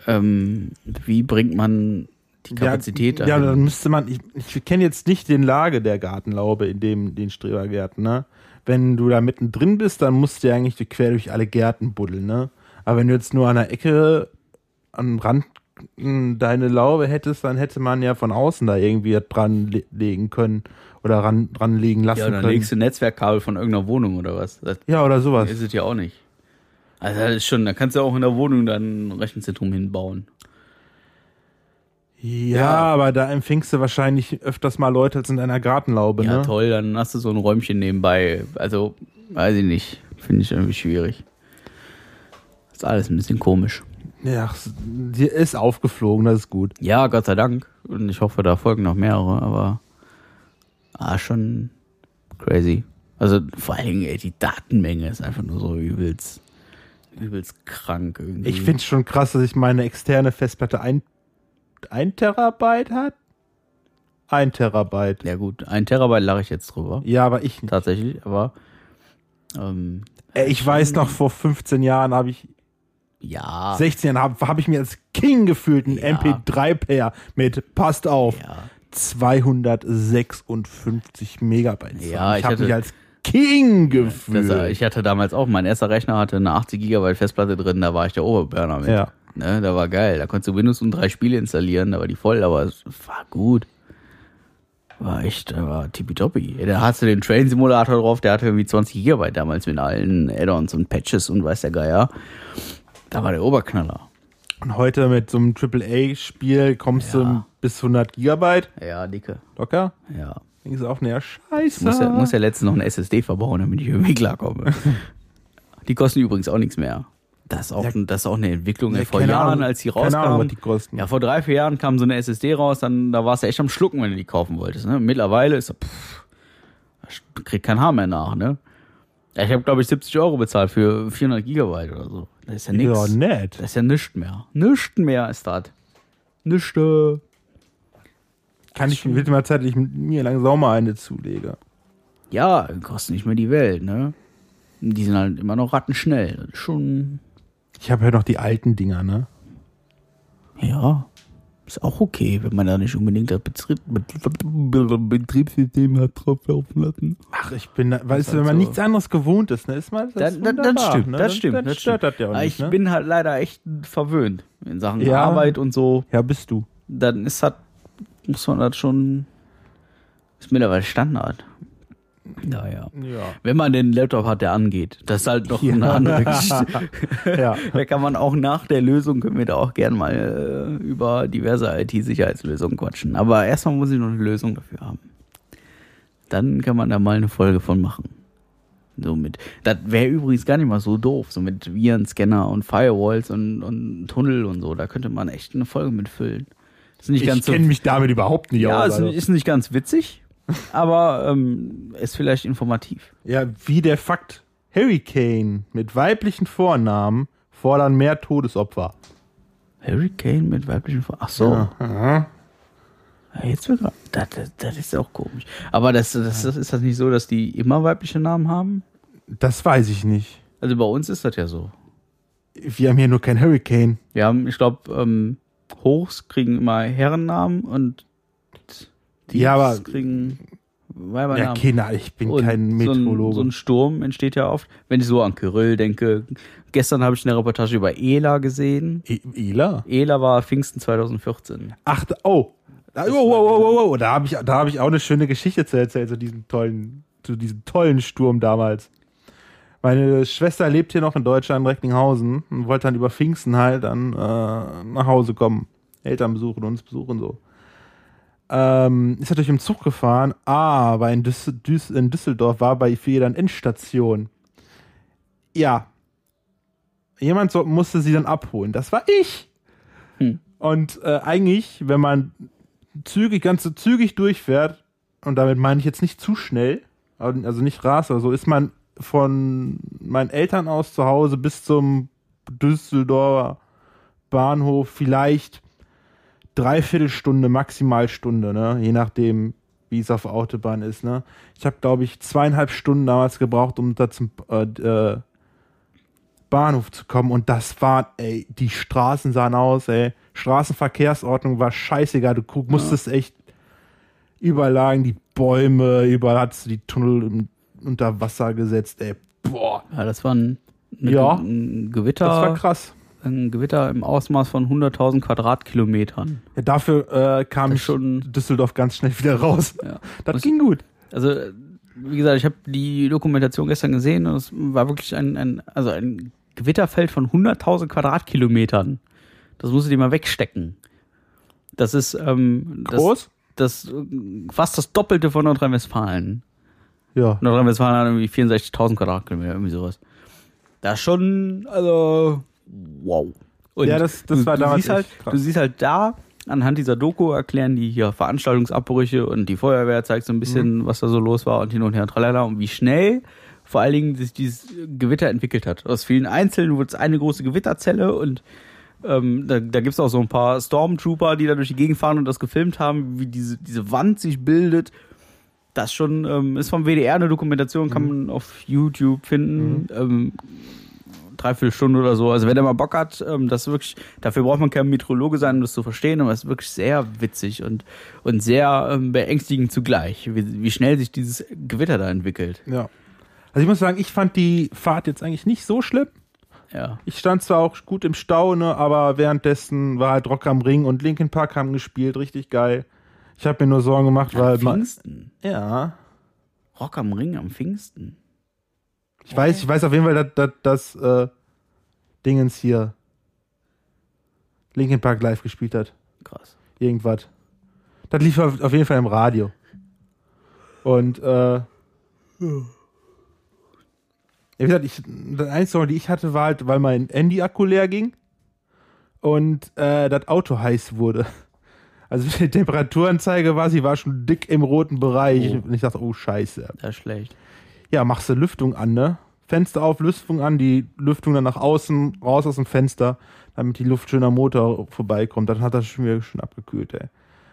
ähm, wie bringt man die Kapazität ja, ja, dann müsste man, ich, ich kenne jetzt nicht den Lage der Gartenlaube in dem, den Strebergärten, ne? Wenn du da mittendrin bist, dann musst du ja eigentlich quer durch alle Gärten buddeln, ne? Aber wenn du jetzt nur an der Ecke am Rand deine Laube hättest, dann hätte man ja von außen da irgendwie dran legen können oder ran, dran legen lassen können. Ja, dann können. legst du Netzwerkkabel von irgendeiner Wohnung oder was. Das ja, oder sowas. Ist es ja auch nicht. Also das ist schon, da kannst du auch in der Wohnung dann ein Rechenzentrum hinbauen. Ja, ja, aber da empfingst du wahrscheinlich öfters mal Leute als in deiner Gartenlaube, ja, ne? Ja, toll, dann hast du so ein Räumchen nebenbei. Also, weiß ich nicht. Finde ich irgendwie schwierig. Ist alles ein bisschen komisch. Ja, sie ist aufgeflogen, das ist gut. Ja, Gott sei Dank. Und ich hoffe, da folgen noch mehrere, aber ah, schon crazy. Also vor allen Dingen, ey, die Datenmenge ist einfach nur so übelst, übelst krank irgendwie. Ich finde es schon krass, dass ich meine externe Festplatte ein, ein Terabyte hat. Ein Terabyte. Ja gut, ein Terabyte lache ich jetzt drüber. Ja, aber ich nicht. Tatsächlich, aber ähm, ich weiß noch, vor 15 Jahren habe ich ja. 16 habe hab ich mir als King gefühlt einen ja. MP3-Player mit, passt auf, ja. 256 Megabyte. Ja, ich, ich habe mich als King gefühlt. Das, ich hatte damals auch, mein erster Rechner hatte eine 80 Gigabyte Festplatte drin, da war ich der Oberburner mit. Ja. Ne, da war geil. Da konntest du Windows und drei Spiele installieren, da war die voll, aber es war gut. War echt, war tippitoppi. Da hast du den Train Simulator drauf, der hatte irgendwie 20 Gigabyte damals mit allen Add-ons und Patches und weiß der Geier. Da war der Oberknaller. Und heute mit so einem AAA-Spiel kommst ja. du bis 100 Gigabyte. Ja, dicke. Locker? Ja. Denkst du auch, naja, scheiße. Ich muss ja, muss ja letztens noch eine SSD verbauen, damit ich irgendwie klarkomme. die kosten übrigens auch nichts mehr. Das ist auch, ja, das ist auch eine Entwicklung. Ja, vor Jahren, Ahnung, als die rauskam. Keine Ahnung, was die. Ja, vor drei, vier Jahren kam so eine SSD raus, dann da warst du echt am Schlucken, wenn du die kaufen wolltest. Ne? Mittlerweile ist pff, kriegt kein Haar mehr nach, ne? Ich habe, glaube ich, 70 Euro bezahlt für 400 Gigabyte oder so. Das ist ja nichts. Ja, nett. Das ist ja nichts mehr. Nichts mehr ist das. Nichts. Kann ich, bitte mal Zeit, ich mir langsam mal eine zulege. Ja, kostet nicht mehr die Welt, ne? Die sind halt immer noch rattenschnell. Schon. Ich habe ja noch die alten Dinger, ne? Ja. Ist auch okay, wenn man da nicht unbedingt das Betrieb, Betriebssystem hat drauf laufen lassen. Ach, ich bin, da, weißt du, wenn man also, nichts anderes gewohnt ist, ne, ist mal das, das, das stimmt, ne? das stimmt, das stört das ja auch nicht. Ich ne? bin halt leider echt verwöhnt in Sachen ja, Arbeit und so. Ja, bist du. Dann ist das, muss man das schon, ist mittlerweile Standard. Naja. Ja. Wenn man den Laptop hat, der angeht. Das ist halt noch ja. eine andere Geschichte. ja. Da kann man auch nach der Lösung, können wir da auch gern mal äh, über diverse IT-Sicherheitslösungen quatschen. Aber erstmal muss ich noch eine Lösung dafür haben. Dann kann man da mal eine Folge von machen. So mit, das wäre übrigens gar nicht mal so doof, so mit Viren, Scanner und Firewalls und, und Tunnel und so. Da könnte man echt eine Folge mitfüllen. ich kenne so, mich damit überhaupt nicht ja, aus. Ja, ist, ist nicht ganz witzig aber ähm, ist vielleicht informativ. Ja, wie der Fakt. Harry Kane mit weiblichen Vornamen fordern mehr Todesopfer. Harry Kane mit weiblichen Vornamen? Ach so. Ja, ja, jetzt wird das, das, das ist auch komisch. Aber das, das, das, ist das nicht so, dass die immer weibliche Namen haben? Das weiß ich nicht. Also bei uns ist das ja so. Wir haben hier nur kein Hurricane. Wir haben, ich glaube, ähm, Hochs kriegen immer Herrennamen und die ja, aber kriegen Weibernamen. Ja, Kinder, ich bin und kein Meteorologe. So ein, so ein, Sturm entsteht ja oft. Wenn ich so an Kyrill denke, gestern habe ich eine Reportage über Ela gesehen. E Ela? Ela war Pfingsten 2014. Ach, oh. Da, oh, oh, oh, oh, oh. Da habe ich, hab ich auch eine schöne Geschichte zu erzählen, zu diesem tollen, zu diesem tollen Sturm damals. Meine Schwester lebt hier noch in Deutschland, in Recklinghausen, und wollte dann über Pfingsten halt dann äh, nach Hause kommen. Eltern besuchen, uns besuchen so ähm, ist natürlich im Zug gefahren, aber in, Düs Düs in Düsseldorf war bei für jeder Endstation. Ja. Jemand so, musste sie dann abholen. Das war ich. Hm. Und äh, eigentlich, wenn man zügig, ganz so zügig durchfährt, und damit meine ich jetzt nicht zu schnell, also nicht ras oder so, ist man von meinen Eltern aus zu Hause bis zum Düsseldorfer Bahnhof vielleicht dreiviertel Stunde, maximal Stunde, ne? Je nachdem, wie es auf der Autobahn ist, ne? Ich habe, glaube ich, zweieinhalb Stunden damals gebraucht, um da zum äh, äh, Bahnhof zu kommen. Und das waren, ey, die Straßen sahen aus, ey. Straßenverkehrsordnung war scheißegal. Du musstest echt überall lagen die Bäume, überall hattest du die Tunnel im, unter Wasser gesetzt, ey. Boah. Ja, das war ein, eine- Ja. ein Gewitter. Das war krass. ein Gewitter im Ausmaß von 100.000 Quadratkilometern. Ja, dafür äh, kam Das schon- Düsseldorf ganz schnell wieder raus. Ja. Das Was- ging gut. Also, wie gesagt, ich habe die Dokumentation gestern gesehen und es war wirklich ein, ein, also ein Gewitterfeld von 100.000 Quadratkilometern. Das musst du dir mal wegstecken. Das ist ähm, das, Groß? das äh, fast das Doppelte von Nordrhein-Westfalen. Ja. Nordrhein-Westfalen hat irgendwie 64.000 Quadratkilometer, irgendwie sowas. Das ist schon, also, wow. Und Ja, das- das du, war du damals siehst halt. Du siehst halt da, anhand dieser Doku erklären die hier Veranstaltungsabbrüche und die Feuerwehr zeigt so ein bisschen, Mhm. was da so los war und hin und her und tralala und wie schnell vor allen Dingen sich dieses Gewitter entwickelt hat. Aus vielen Einzelnen wurde es eine große Gewitterzelle und ähm, da, da gibt es auch so ein paar Stormtrooper, die da durch die Gegend fahren und das gefilmt haben, wie diese, diese Wand sich bildet. Das schon ähm, ist vom WDR eine Dokumentation, kann man auf YouTube finden. Ähm, dreiviertel Stunde oder so. Also wenn er mal Bock hat, ähm, das wirklich, dafür braucht man kein Meteorologe sein, um das zu verstehen, aber es ist wirklich sehr witzig und, und sehr ähm, beängstigend zugleich, wie, wie schnell sich dieses Gewitter da entwickelt. Ja. Also ich muss sagen, ich fand die Fahrt jetzt eigentlich nicht so schlimm. Ja. Ich stand zwar auch gut im Stau, ne, aber währenddessen war halt Rock am Ring und Linkin Park haben gespielt, richtig geil. Ich habe mir nur Sorgen gemacht, weil Am man, Pfingsten. ja, Rock am Ring am Pfingsten. ich weiß, ich weiß auf jeden Fall, dass, dass äh, Dingens hier Linkin Park live gespielt hat. Krass. irgendwas. Das lief auf, auf jeden Fall im Radio. Und äh, ja, wie gesagt, ich, das einzige Sorge, die ich hatte, war halt, weil mein Handy-Akku leer ging und äh, das Auto heiß wurde. Also die Temperaturanzeige war, sie war schon dick im roten Bereich. Oh. Und ich dachte, oh Scheiße. Das ist schlecht. Ja, machst du Lüftung an, ne? Fenster auf, Lüftung an, die Lüftung dann nach außen, raus aus dem Fenster, damit die Luft schön am Motor vorbeikommt. Dann hat das schon wieder schön abgekühlt, ey.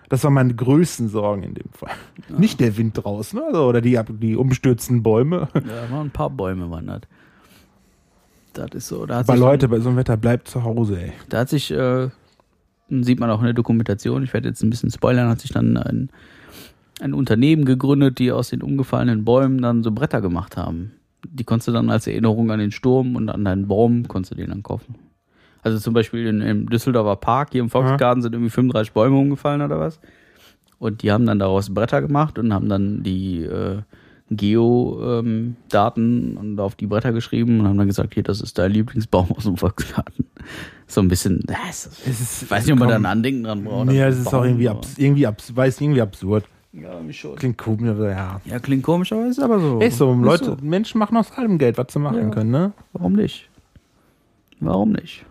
Das waren meine größten Sorgen in dem Fall. Nicht der Wind draußen, also, oder die, die umstürzenden Bäume. Ja, waren ein paar Bäume wandert. Das ist so. Da hat Aber sich Leute, bei so einem Wetter bleibt zu Hause, ey. Da hat sich, äh, sieht man auch in der Dokumentation, ich werde jetzt ein bisschen spoilern, hat sich dann ein, ein Unternehmen gegründet, die aus den umgefallenen Bäumen dann so Bretter gemacht haben. Die konntest du dann als Erinnerung an den Sturm und an deinen Baum, konntest du den dann kaufen. Also zum Beispiel in, im Düsseldorfer Park, hier im Volksgarten, sind irgendwie 35 Bäume umgefallen oder was. Und die haben dann daraus Bretter gemacht und haben dann die äh, Geo-Daten und auf die Bretter geschrieben und haben dann gesagt, hier, das ist dein Lieblingsbaum aus dem Volksgarten. So ein bisschen, Es ist, ich weiß nicht, ob man da ein Andenken dran braucht. Nee, den ist auch irgendwie, abs irgendwie abs weiß irgendwie absurd. Ja, mich schon. Klingt komisch, aber ja. Ja, klingt komisch, aber ist aber so. Ist so, Ist Leute, so. Menschen machen aus allem Geld, was sie machen Ja. können, ne? Warum nicht? Warum nicht?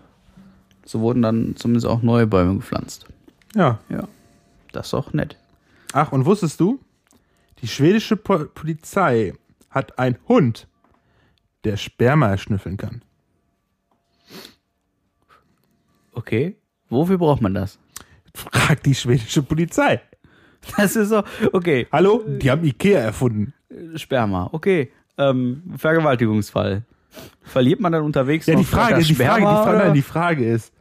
So wurden dann zumindest auch neue Bäume gepflanzt. Ja. Ja. Das ist doch nett. Ach, und wusstest du? Die schwedische po Polizei hat einen Hund, der Sperma schnüffeln kann. Okay. Wofür braucht man das? Fragt die schwedische Polizei. Das ist so, okay. Hallo? Die haben Ikea erfunden. Sperma, okay. Ähm, Vergewaltigungsfall. Verliert man dann unterwegs Ja, die noch Frage, die Frage, die Frage, nein, die Frage ist,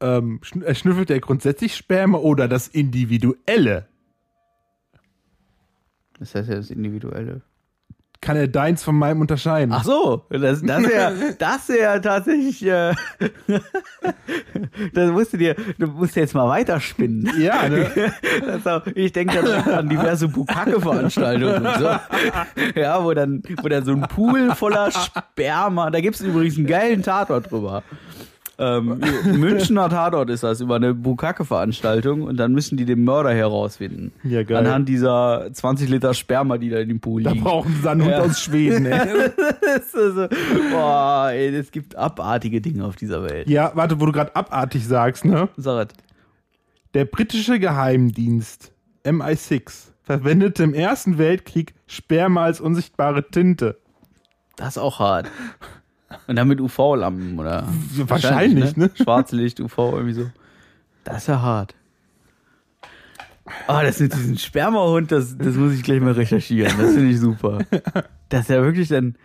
ähm, äh, schnüffelt er grundsätzlich Sperma oder das Individuelle? Das heißt ja das Individuelle. Kann er deins von meinem unterscheiden? Ach so, das, das ja, das ja tatsächlich, äh, das musst du dir, du musst jetzt mal weiterspinnen. Ja, ne? Auch, ich denke dann an diverse Bukake-Veranstaltungen und so. Ja, wo dann, wo dann so ein Pool voller Sperma, da gibt's übrigens einen geilen Tatort drüber. Ähm, Münchner Tatort ist das, über eine Bukake-Veranstaltung und dann müssen die den Mörder herausfinden. Ja, geil. Anhand dieser 20 Liter Sperma, die da in dem Pool Da liegen. brauchen sie einen Hund Ja. aus Schweden, ey. Das so, boah, ey, es gibt abartige Dinge auf dieser Welt. Ja, warte, wo du gerade abartig sagst, ne? Sag es. Der britische Geheimdienst MI6 verwendete im Ersten Weltkrieg Sperma als unsichtbare Tinte. Das ist auch hart. Und dann mit UV-Lampen oder? Wahrscheinlich, ne? Schwarzlicht, UV, irgendwie so. Das ist ja hart. Ah, das mit diesem Spermahund, das, das muss ich gleich mal recherchieren. Das finde ich super. Das ist ja wirklich dann.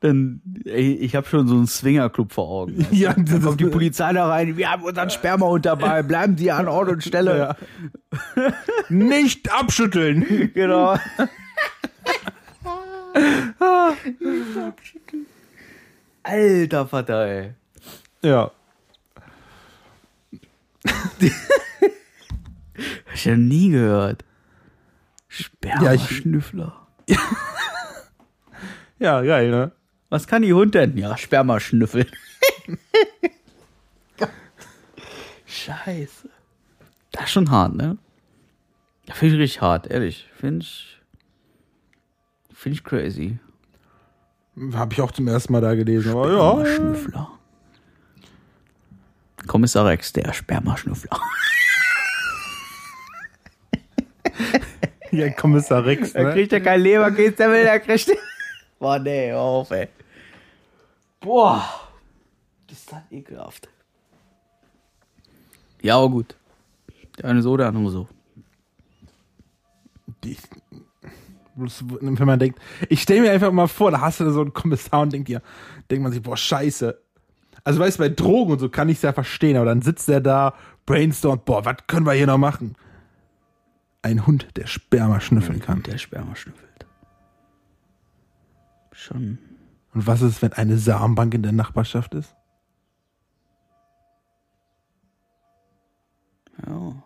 Dann, ey, ich habe schon so einen Swingerclub vor Augen. du? Ja, dann kommt die Polizei da rein. Wir haben unseren Spermahund dabei. Bleiben Sie an Ort und Stelle. Ja. Nicht abschütteln. Genau. Alter Vater, ey. Ja. Hab ich ja nie gehört. Spermaschnüffler. Ja, geil, ne? Was kann die Hund denn? Ja, Sperma schnüffeln. Scheiße. Das ist schon hart, ne? Ja, finde ich richtig hart, ehrlich. Finde ich. Finde ich crazy. Habe ich auch zum ersten Mal da gelesen. Aber ja, Spermaschnüffler. Kommissar Rex, der Spermaschnüffler. ja, Kommissar Rex, Da ne? kriegt er kein Leberkäse, der will, der kriegt. Boah, nee, auf, ey. Boah. Ist das ekelhaft. Ja, aber gut. Der eine so, der andere so. Die- Wenn man denkt, ich stelle mir einfach mal vor, da hast du so einen Kommissar und denkt dir, denkt man sich, boah, scheiße. Also weißt du, bei Drogen und so kann ich es ja verstehen, aber dann sitzt er da, brainstormt, boah, was können wir hier noch machen? Ein Hund, der Sperma schnüffeln kann. Der Sperma schnüffelt. Schon. Und was ist, wenn eine Samenbank in der Nachbarschaft ist? Ja.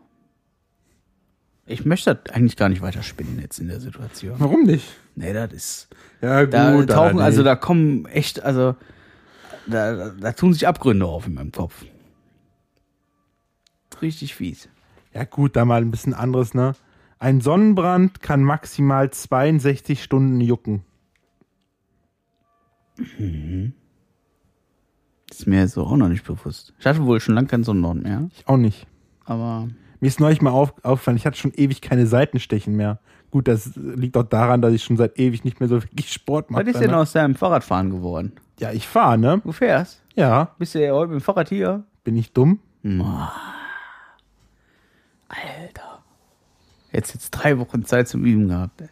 Ich möchte das eigentlich gar nicht weiter spinnen jetzt in der Situation. Warum nicht? Nee, das ist. Ja, gut. Da tauchen, also da kommen echt, also da, da, da tun sich Abgründe auf in meinem Kopf. Richtig fies. Ja, gut, da mal ein bisschen anderes, ne? Ein Sonnenbrand kann maximal 62 Stunden jucken. Ist mir so auch noch nicht bewusst. Ich hatte wohl schon lange keinen Sonnenbrand mehr, Ich auch nicht. aber Mir ist neulich mal auf, aufgefallen, ich hatte schon ewig keine Seitenstechen mehr. Gut, das liegt auch daran, dass ich schon seit ewig nicht mehr so wirklich Sport mache. was ist denn ne? aus deinem Fahrradfahren geworden? Ja, ich fahre, ne? Du fährst? Ja, Bist du ja heute mit dem Fahrrad hier? bin ich dumm? Alter. Jetzt jetzt drei Wochen Zeit zum Üben gehabt. Ey.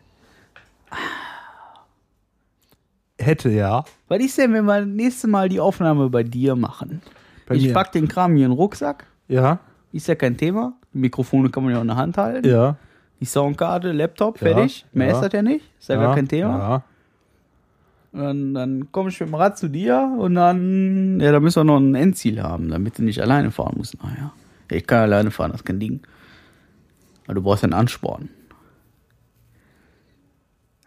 Hätte ja. Was ist denn, wenn wir das nächste Mal die Aufnahme bei dir machen? Bei ich mir. pack den Kram hier in den Rucksack. Ja, Ist ja kein Thema. Mikrofone kann man ja auch in der Hand halten. ja. Die Soundkarte, Laptop, Ja, fertig. Mehr ja. ist das ja nicht. Ist ja, gar kein Thema. Und dann, dann komme ich mit dem Rad zu dir und dann, ja, da müssen wir noch ein Endziel haben, damit du nicht alleine fahren musst. Naja. Ja, ich kann alleine fahren, das ist kein Ding. Aber du brauchst einen Ansporn.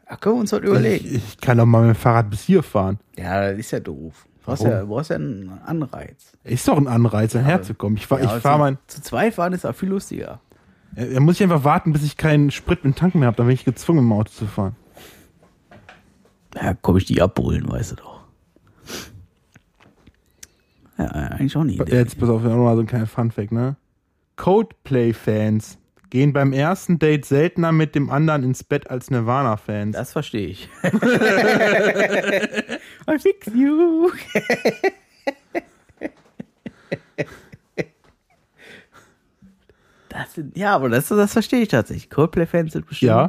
Da können wir uns was überlegen. Ich, ich kann doch mal mit dem Fahrrad bis hier fahren. Ja, das ist ja doof. Du brauchst ja, brauchst ja einen Anreiz. Ist doch ein Anreiz, herzukommen. Ich fahr, Ja, ich fahr zu, mein. Zu zweit fahren ist auch viel lustiger. Ja, Da muss ich einfach warten, bis ich keinen Sprit mit Tanken mehr habe. Dann bin ich gezwungen, im Auto zu fahren. Ja, komm ich die abholen, weißt du doch. Ja, eigentlich auch nicht. Jetzt pass auf, noch mal so ein kleiner Funfact, ne? Codeplay-Fans gehen beim ersten Date seltener mit dem anderen ins Bett als Nirvana-Fans. Das verstehe ich. I fix you. Das sind, ja, aber das, das verstehe ich tatsächlich. Coldplay-Fans sind bestimmt Ja.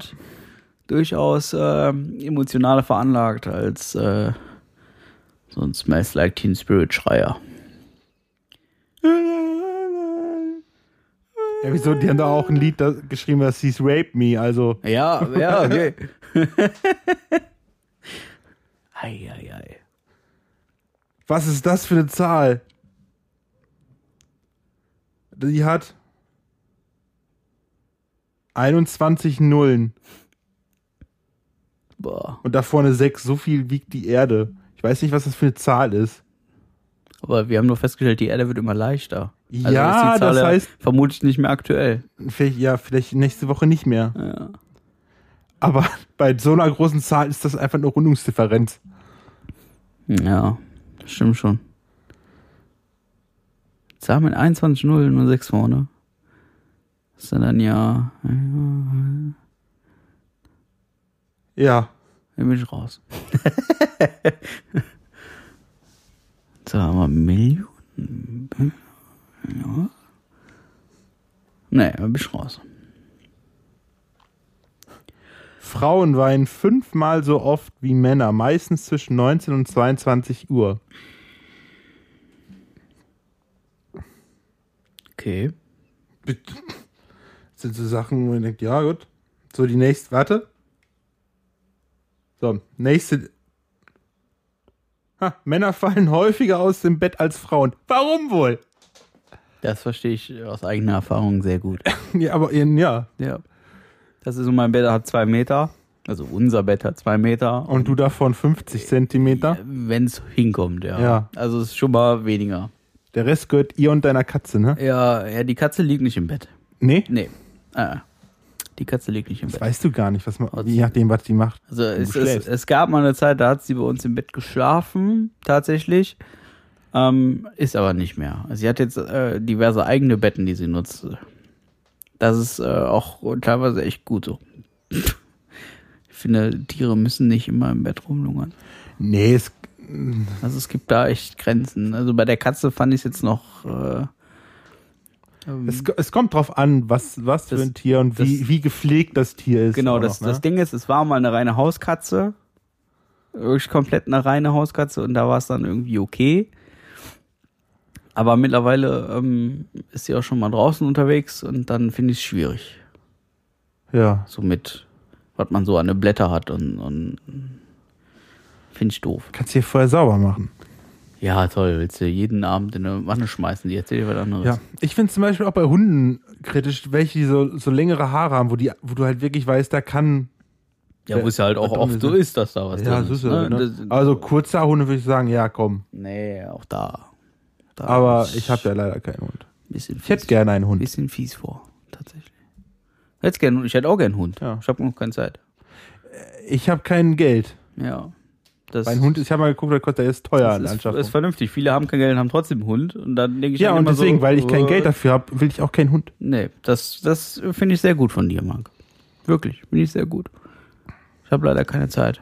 durchaus ähm, emotionaler veranlagt als äh, so ein Smells Like Teen Spirit Schreier. Ja, wieso? Die haben da auch ein Lied da geschrieben, das hieß Rape Me, also. Ja, ja, okay. ei, ei, ei. Was ist das für eine Zahl? Die hat 21 Nullen Boah. und da vorne 6. So viel wiegt die Erde. Ich weiß nicht, was das für eine Zahl ist. Aber wir haben nur festgestellt, die Erde wird immer leichter. Also Ja, das heißt- vermutlich nicht mehr aktuell. Vielleicht, ja, vielleicht nächste Woche nicht mehr. Ja. Aber bei so einer großen Zahl ist das einfach eine Rundungsdifferenz. Ja, stimmt schon. Zahl mit 21 Nullen und 6 vorne. Das ist dann ja. Ja, Ja. dann bin ich raus. So, haben wir Millionen. Ja. Nee, da bin ich raus. Frauen weinen fünfmal so oft wie Männer, meistens zwischen 19 und 22 Uhr. Okay. Das sind so Sachen, wo man denkt, ja gut. So, die nächste, warte. So, nächste. Ha, Männer fallen häufiger aus dem Bett als Frauen. Warum wohl? Das verstehe ich aus eigener Erfahrung sehr gut. Ja, aber ja. Ja. Das ist so, mein Bett hat zwei Meter. Also unser Bett hat zwei Meter. Und du davon 50 Zentimeter. Wenn es hinkommt, ja. Ja. Also es ist schon mal weniger. Der Rest gehört ihr und deiner Katze, ne? Ja, ja, die Katze liegt nicht im Bett. Nee? Nee. Ah, die Katze liegt nicht im Das Bett. weißt du gar nicht, was man, je nachdem, was die macht. Also es, es, es gab mal eine Zeit, da hat sie bei uns im Bett geschlafen, tatsächlich. Ähm, ist aber nicht mehr. Also sie hat jetzt äh, diverse eigene Betten, die sie nutzt. Das ist äh, auch teilweise echt gut so. Ich finde, Tiere müssen nicht immer im Bett rumlungern. Nee, es, Also es gibt da echt Grenzen. Also bei der Katze fand ich es jetzt noch. Äh, ähm, es, es kommt drauf an, was, was für Das- ein Tier und wie, das- wie gepflegt das Tier ist. Genau, das, noch, ne? das Ding ist, es war mal eine reine Hauskatze. Wirklich komplett eine reine Hauskatze und da war es dann irgendwie okay. Aber mittlerweile ähm, ist sie auch schon mal draußen unterwegs und dann finde ich es schwierig. Ja. So mit, was man so an den Blätter hat und, und finde ich doof. Kannst du hier vorher sauber machen. Ja, toll, willst du jeden Abend in eine Wanne schmeißen, die erzählt dir was anderes. Ja. Ich finde zum Beispiel auch bei Hunden kritisch, welche die so, so längere Haare haben, wo, die, wo du halt wirklich weißt, da kann. Ja, wo es ja halt auch oft so ist. dass da was Ja, drin ist. es. ne? Ne? Also kurze Hunde würde ich sagen, ja, komm. Nee, auch da. da Aber ich habe ja leider keinen Hund. Ich hätte gerne einen Hund. bisschen fies vor, tatsächlich. Hätte gern, ich hätte auch gern einen Hund. Ja. Ich habe noch keine Zeit. Ich habe kein Geld. Ja. Das, Mein Hund, ich habe mal geguckt, der kostet, der ist teuer an das ist, ist vernünftig. Viele haben kein Geld und haben trotzdem einen Hund. Und dann denke ich Ja, und deswegen, so, weil ich kein äh, Geld dafür habe, will ich auch keinen Hund. Nee, das, das finde ich sehr gut von dir, Marc. Wirklich, finde ich sehr gut. Ich habe leider keine Zeit.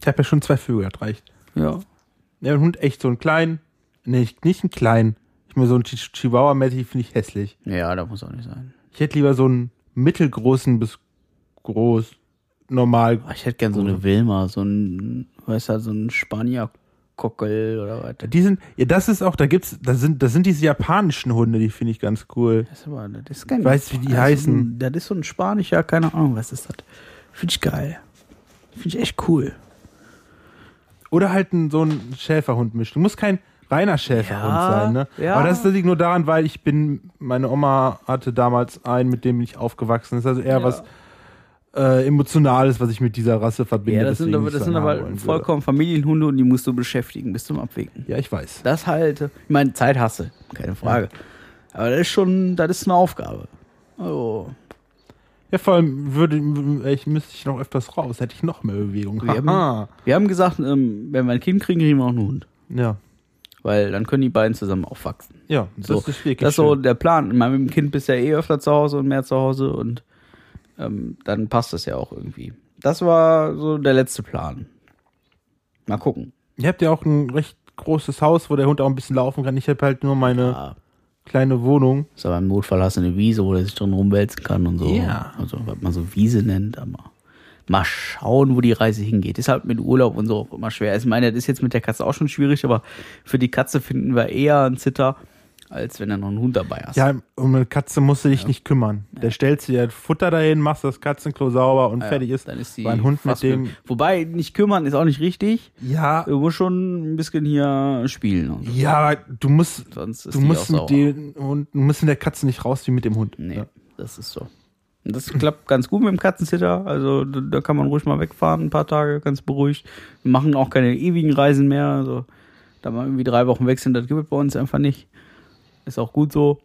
Ich habe ja schon zwei Vögel, das reicht. Ja. Ja, ein Hund echt so einen kleinen. Nee, nicht- einen kleinen. Ich mir so einen Chi- Chihuahua-mäßig finde ich hässlich. Ja, das muss auch nicht sein. Ich hätte lieber so einen mittelgroßen bis groß, normal. Aber ich hätte gern so eine Wilma, so ein, weißt du, so ein Spanier-Kockel oder was. Die sind, ja, das ist auch, da gibt's, das sind, das sind diese japanischen Hunde, die finde ich ganz cool. Das ist, aber, das ist kein, Weißt du, wie die das ist heißen? Ein, das ist so ein spanischer, keine Ahnung, was ist das. Finde ich geil. Finde ich echt cool. Oder halt ein, so ein Schäferhund mischen. Du musst kein reiner Schäferhund Ja, sein, ne? ja. Aber das liegt nur daran, weil ich bin, meine Oma hatte damals einen, mit dem ich aufgewachsen ist. Also eher Ja. was äh, Emotionales, was ich mit dieser Rasse verbinde. Ja, das sind aber, das sind aber vollkommen Familienhunde und die musst du beschäftigen bis zum Abwägen. Ja, ich weiß. Das halt, ich meine, Zeit hasse, keine Frage. Aber das ist schon, das ist eine Aufgabe. Oh. Ja, vor allem würde ich müsste ich noch öfters raus, hätte ich noch mehr Bewegung. Wir haben, wir haben gesagt, ähm, wenn wir ein Kind kriegen, kriegen wir auch einen Hund. Ja. Weil dann können die beiden zusammen aufwachsen. Ja, das So, ist wirklich Das ist so schön. der Plan. Ich meine, mit dem Kind bist du ja eh öfter zu Hause und mehr zu Hause und ähm, dann passt das ja auch irgendwie. Das war so der letzte Plan. Mal gucken. Ihr habt ja auch ein recht großes Haus, wo der Hund auch ein bisschen laufen kann. Ich habe halt nur meine Ja, kleine Wohnung. ist aber im Notfall hast du eine Wiese, wo der sich drin rumwälzen kann und so. Ja. Also, was man so Wiese nennt, aber mal schauen, wo die Reise hingeht. Ist halt mit Urlaub und so auch immer schwer. Ich meine, das ist jetzt mit der Katze auch schon schwierig, aber für die Katze finden wir eher einen Zitter, als wenn du noch einen Hund dabei hast. Ja, um eine Katze musst du dich nicht kümmern. Der stellst dir Futter dahin, machst das Katzenklo sauber und Ja, fertig ist. Dann ist die einem Hund mit dem. Wobei, nicht kümmern ist auch nicht richtig. Ja, Du musst schon ein bisschen hier spielen. So. ja, du musst, Sonst ist du musst mit dem Hund, du musst mit der Katze nicht raus wie mit dem Hund. Nee, Ja. das ist so. Das klappt ganz gut mit dem Katzensitter. Also da, kann man ruhig mal wegfahren, ein paar Tage, ganz beruhigt. Wir machen auch keine ewigen Reisen mehr. Also da mal irgendwie drei Wochen weg sind, das gibt es bei uns einfach nicht. Ist auch gut so.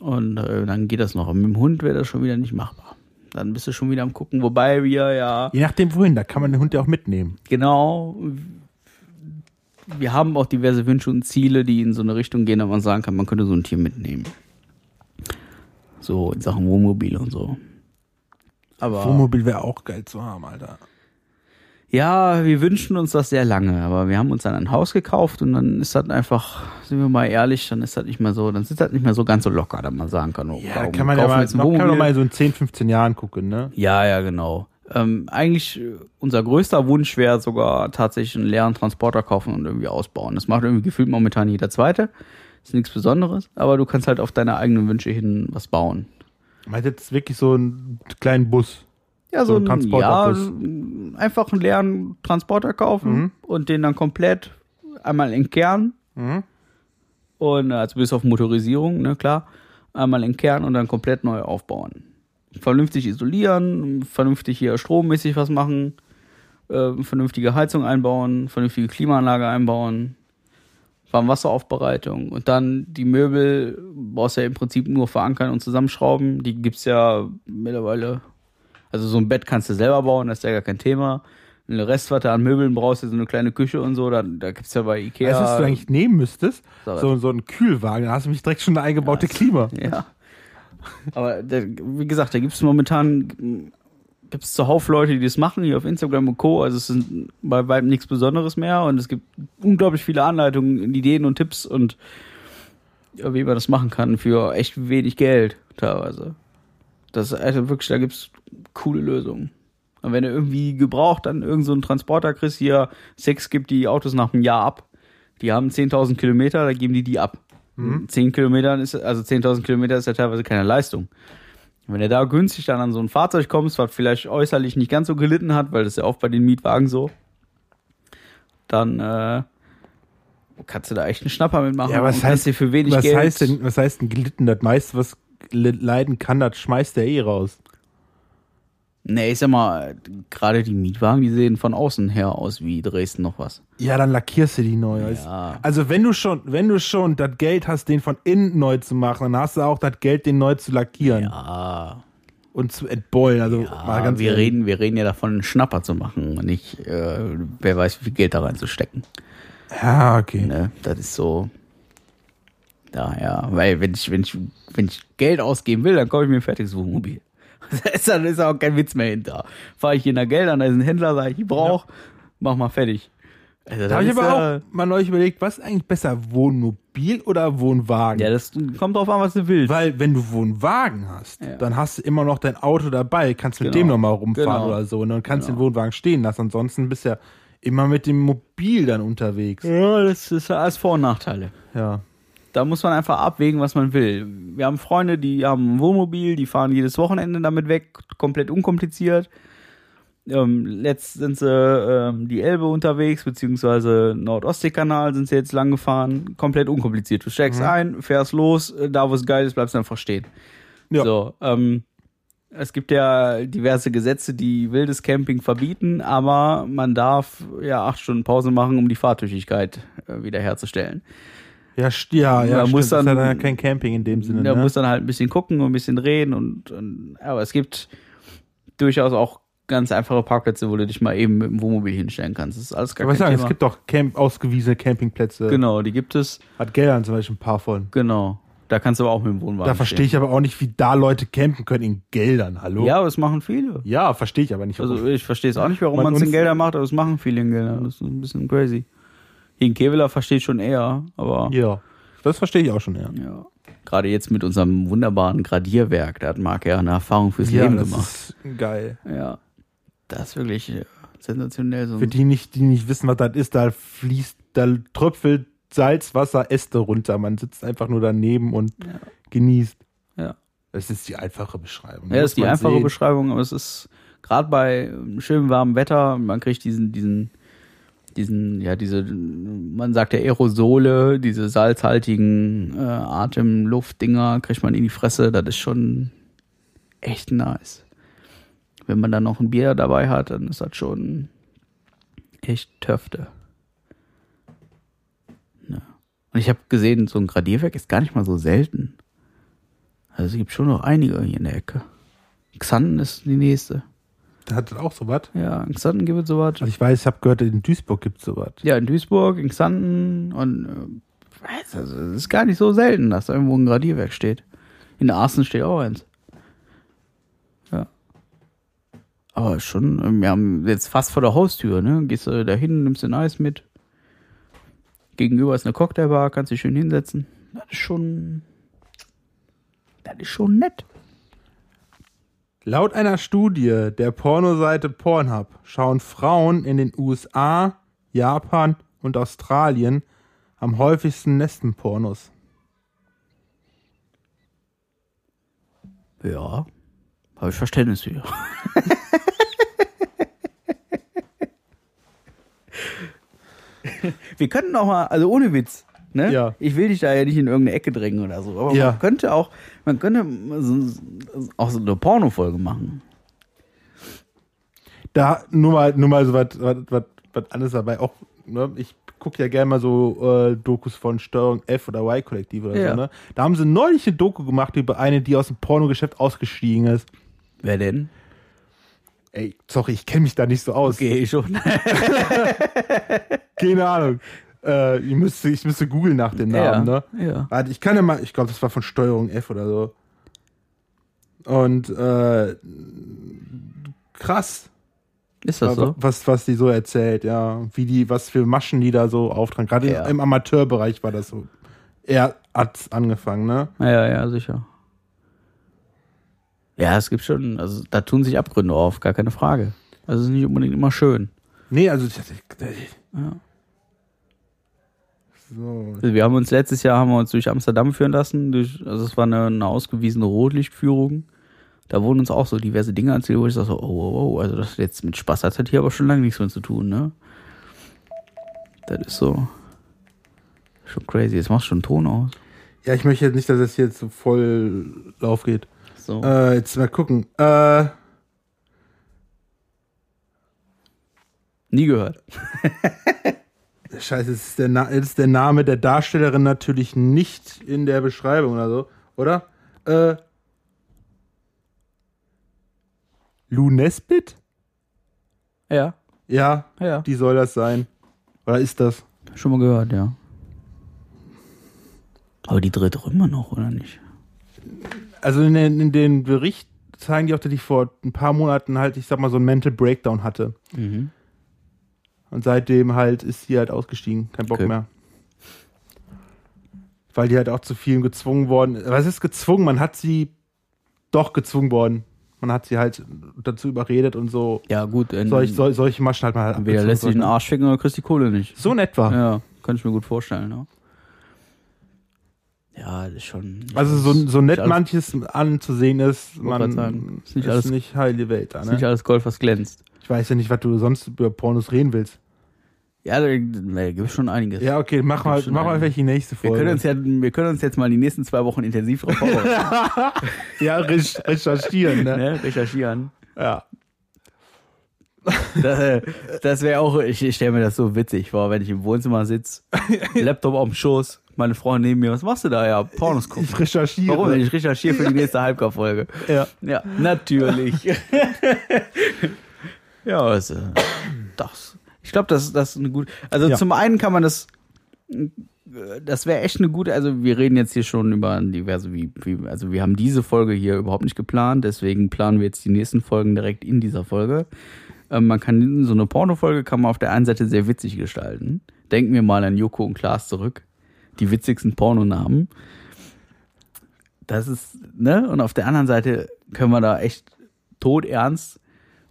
Und äh, dann geht das noch. Aber mit dem Hund wäre das schon wieder nicht machbar. Dann bist du schon wieder am gucken. Wobei wir ja Je nachdem wohin, da kann man den Hund ja auch mitnehmen. genau, wir haben auch diverse Wünsche und Ziele, die in so eine Richtung gehen, dass man sagen kann, man könnte so ein Tier mitnehmen. So in Sachen Wohnmobile und so. Aber Wohnmobil wäre auch geil zu haben, Alter. Ja, wir wünschen uns das sehr lange, aber wir haben uns dann ein Haus gekauft und dann ist das einfach, sind wir mal ehrlich, dann ist das nicht mehr so, dann ist das nicht mehr so ganz so locker, dass man sagen kann, oh, Ja, warum kann man ja mal, man kann doch mal so in 10, 15 Jahren gucken, ne? Ja, ja, genau. Ähm, eigentlich, unser größter Wunsch wäre sogar tatsächlich einen leeren Transporter kaufen und irgendwie ausbauen. Das macht irgendwie gefühlt momentan jeder Zweite. Ist nichts Besonderes, aber du kannst halt auf deine eigenen Wünsche hin was bauen. Man hat jetzt wirklich so einen kleinen Bus. Ja, So so ein. Ja, einfach einen leeren Transporter kaufen und den dann komplett einmal entkernen. Mhm. Und äh, also bis auf Motorisierung, ne, klar. Einmal entkernen und dann komplett neu aufbauen. Vernünftig isolieren, vernünftig hier strommäßig was machen, äh, vernünftige Heizung einbauen, vernünftige Klimaanlage einbauen, Warmwasseraufbereitung und dann die Möbel brauchst du ja im Prinzip nur verankern und zusammenschrauben. Die gibt's ja mittlerweile. Also so ein Bett kannst du selber bauen, das ist ja gar kein Thema. Eine Rest, was du an Möbeln brauchst, ist so eine kleine Küche und so, da, da gibt's ja bei Ikea. Weißt du, was du eigentlich nehmen müsstest? So, so einen Kühlwagen, da hast du mich direkt schon eine eingebaute Klima. Ja. Aber da, wie gesagt, da gibt es momentan gibt es zuhauf Leute, die das machen, hier auf Instagram und Co. Also es ist bei weitem nichts Besonderes mehr und es gibt unglaublich viele Anleitungen, Ideen und Tipps und ja, wie man das machen kann für echt wenig Geld teilweise. Das ist also wirklich, da gibt's coole Lösungen. Und wenn du irgendwie gebraucht dann irgend so einen Transporter kriegst, hier Sex gibt die Autos nach einem Jahr ab. Die haben 10.000 Kilometer, da geben die die ab. 10 Kilometern ist, also 10.000 Kilometer ist ja teilweise keine Leistung. Wenn du da günstig dann an so ein Fahrzeug kommst, was vielleicht äußerlich nicht ganz so gelitten hat, weil das ist ja oft bei den Mietwagen so, dann äh, kannst du da echt einen Schnapper mitmachen Ja, was heißt- dir für wenig Was Geld. heißt denn, was heißt denn gelitten? Das meiste, was leiden kann, das schmeißt der eh raus. Nee, ich sag mal, gerade die Mietwagen, die sehen von außen her aus wie Dresden noch was. Ja, dann lackierst du die neu. Ja. Also wenn du schon, wenn du schon das Geld hast, den von innen neu zu machen, dann hast du auch das Geld, den neu zu lackieren Ja, und zu entbeulen. Also mal ja ganz wir, ehrlich. reden, wir reden ja davon, einen Schnapper zu machen und nicht, äh, wer weiß, wie viel Geld da reinzustecken. Ja, okay. Ne? Das ist so. Ja, ja, weil wenn ich, wenn ich, wenn ich Geld ausgeben will, dann kaufe ich mir ein fertiges Wohnmobil. Da ist, dann ist auch kein Witz mehr hinter. Fahre ich in der Geld an, da ist ein Händler, sage ich, ich brauch, mach mal fertig. Also, Da habe ich aber ja- auch mal neulich überlegt, was ist eigentlich besser, Wohnmobil oder Wohnwagen? Ja, das kommt drauf an, was du willst. Weil wenn du Wohnwagen hast, Ja. dann hast du immer noch dein Auto dabei, kannst mit Genau. dem nochmal rumfahren Genau. oder so und dann kannst Genau. den Wohnwagen stehen lassen. Ansonsten bist du ja immer mit dem Mobil dann unterwegs. Ja, das ist ja alles Vor- und Nachteile. Ja. Da muss man einfach abwägen, was man will. Wir haben Freunde, die haben ein Wohnmobil, die fahren jedes Wochenende damit weg, komplett unkompliziert. Ähm, letzt sind sie ähm, die Elbe unterwegs, beziehungsweise Nord-Ostsee-Kanal sind sie jetzt lang gefahren, komplett unkompliziert. Du steigst ein, fährst los, äh, da wo es geil ist, bleibst du einfach stehen. Ja. So, ähm, es gibt ja diverse Gesetze, die wildes Camping verbieten, aber man darf ja acht Stunden Pause machen, um die Fahrtüchtigkeit äh, wiederherzustellen. Ja, ja, ja. Da stimmt. muss das ist dann- ja dann kein Camping in dem Sinne. Da ne? muss dann halt ein bisschen gucken und ein bisschen reden und, und aber es gibt durchaus auch ganz einfache Parkplätze, wo du dich mal eben mit dem Wohnmobil hinstellen kannst. Das ist alles gar Aber ich kein sagen, Thema. es gibt doch Camp ausgewiesene Campingplätze. genau, die gibt es. Hat Geldern zum Beispiel ein paar von. Genau. Da kannst du aber auch mit dem Wohnwagen Da verstehe ich aber auch nicht, wie da Leute campen können in Geldern. Hallo? Ja, aber das machen viele. Ja, verstehe ich aber nicht. Also ich verstehe es auch nicht, warum Man man es in uns- Gelder macht, aber es machen viele in Geldern. Das ist ein bisschen crazy. Hier in Keveler verstehe ich schon eher, aber ja, das verstehe ich auch schon, ja. ja. Gerade jetzt mit unserem wunderbaren Gradierwerk, da hat Marc ja eine Erfahrung fürs ja, Leben das gemacht. ist geil. Ja. Das ist wirklich äh, sensationell. So Für die nicht, die nicht wissen, was das ist, da fließt, da tröpfelt Salz, Wasser, Äste runter. Man sitzt einfach nur daneben und Ja. genießt. Ja. Das ist die einfache Beschreibung. Ja, das ist die einfache sehen. Beschreibung, aber es ist gerade bei schönem warmem Wetter, man kriegt diesen, diesen, diesen, ja, diese, man sagt ja Aerosole, diese salzhaltigen äh, Atemluftdinger, kriegt man in die Fresse, das ist schon echt nice. Wenn man dann noch ein Bier dabei hat, dann ist das schon echt Töfte. Ja. Und ich habe gesehen, so ein Gradierwerk ist gar nicht mal so selten. Also es gibt schon noch einige hier in der Ecke. Xanten ist die nächste. Da hat das auch sowas. Ja, in Xanten gibt es sowas. Also ich weiß, ich habe gehört, in Duisburg gibt es sowas. Ja, in Duisburg, in Xanten und äh, also, es ist gar nicht so selten, dass da irgendwo ein Gradierwerk steht. In Aachen steht auch eins. Ja. Aber schon, ähm, wir haben jetzt fast vor der Haustür, ne? Gehst du da hin, nimmst den Eis mit. Gegenüber ist eine Cocktailbar, kannst dich schön hinsetzen. Das ist schon. Das ist schon nett. Laut einer Studie der Pornoseite Pornhub schauen Frauen in den USA, Japan und Australien am häufigsten Nestenpornos. Ja. Habe ich Verständnis für. Wir könnten auch mal, also ohne Witz, ne? Ja. Ich will dich da ja nicht in irgendeine Ecke drängen oder so, aber Ja. man könnte auch, man könnte so, auch so eine Porno-Folge machen. Da nur mal, nur mal so was, was, was, was anderes dabei. Auch, ne, ich gucke ja gerne mal so äh, Dokus von Steuerung F oder Y-Kollektiv oder Ja. so, ne? Da haben sie neulich eine Doku gemacht über eine, die aus dem Pornogeschäft ausgestiegen ist. Wer denn? Ey, sorry, ich kenne mich da nicht so aus. Okay, schon. Keine Ahnung. Äh, ich müsste, ich müsste googeln nach dem Namen, ne? ja. Warte, ich kann ja mal, ich glaube, das war von Steuerung F oder so. Und äh, krass, Ist das so? was, was die so erzählt, ja. Wie die, was für Maschen die da so auftragen. Gerade Ja. im Amateurbereich war das so. Er hat's angefangen, ne? Ja, ja, sicher. Ja, es gibt schon, also da tun sich Abgründe auf, gar keine Frage. Also es ist nicht unbedingt immer schön. Nee, also Ja. So. Also wir haben uns letztes Jahr haben wir uns durch Amsterdam führen lassen. Durch, also es war eine, eine ausgewiesene Rotlichtführung. Da wurden uns auch so diverse Dinge erzählt, wo ich so, oh, oh, oh, also das jetzt mit Spaß hat das hier aber schon lange nichts mehr zu tun, ne? Das ist so schon crazy. Jetzt machst du schon Ton aus. Ja, ich möchte jetzt nicht, dass es jetzt so voll Lauf geht. So. Äh, jetzt mal gucken. Äh, Nie gehört. Scheiße, es ist, der Na es ist der Name der Darstellerin natürlich nicht in der Beschreibung oder so, oder? Äh, Lou Nesbitt? Ja, Ja, ja. die soll das sein. Oder ist das? Schon mal gehört, ja. Aber die dreht doch immer noch, oder nicht? Also in den, in den Bericht zeigen die auch, dass ich vor ein paar Monaten halt, ich sag mal, so einen Mental Breakdown hatte. Mhm. Und seitdem halt ist sie halt ausgestiegen. Kein Bock Okay. mehr. Weil die halt auch zu vielen gezwungen worden. Was ist gezwungen? Man hat sie doch gezwungen worden. Man hat sie halt dazu überredet und so. Ja, gut. In, Solch, sol, solche Maschen halt mal halt entweder lässt sich den Arsch ficken oder kriegst die Kohle nicht. So in etwa. Ja, kann ich mir gut vorstellen, ja. Ja, das ist schon. Also so, so nett manches anzusehen ist, man sagen, ist ist nicht nicht, alles- heile Welt da, ist nicht ne? alles Gold, was glänzt. Ich weiß ja nicht, was du sonst über Pornos reden willst. Ja, da, da gibt es schon einiges. Ja, okay, mach mal, mach mal welche nächste wir, Folge. können uns ja, wir können uns jetzt mal die nächsten zwei Wochen intensiv drauf vorbereiten. ja, rech- recherchieren, ne? ne? Recherchieren. Ja. Das, äh, das wäre auch, ich, ich stelle mir das so witzig vor, wenn ich im Wohnzimmer sitze, Laptop auf dem Schoß, meine Frau neben mir, was machst du da? Ja, Pornos gucken. Ich recherchiere. Warum? Ich recherchiere für die nächste Halbgar-Folge. Ja. Ja, natürlich. ja, also, das. Ich glaube, das, das ist eine gute. Also Ja. zum einen kann man das. Das wäre echt eine gute. Also wir reden jetzt hier schon über diverse, wie, wie, also wir haben diese Folge hier überhaupt nicht geplant, deswegen planen wir jetzt die nächsten Folgen direkt in dieser Folge. Ähm, man kann so eine Porno-Folge kann man auf der einen Seite sehr witzig gestalten. Denken wir mal an Joko und Klaas zurück. Die witzigsten Pornonamen. Das ist, ne? Und auf der anderen Seite können wir da echt todernst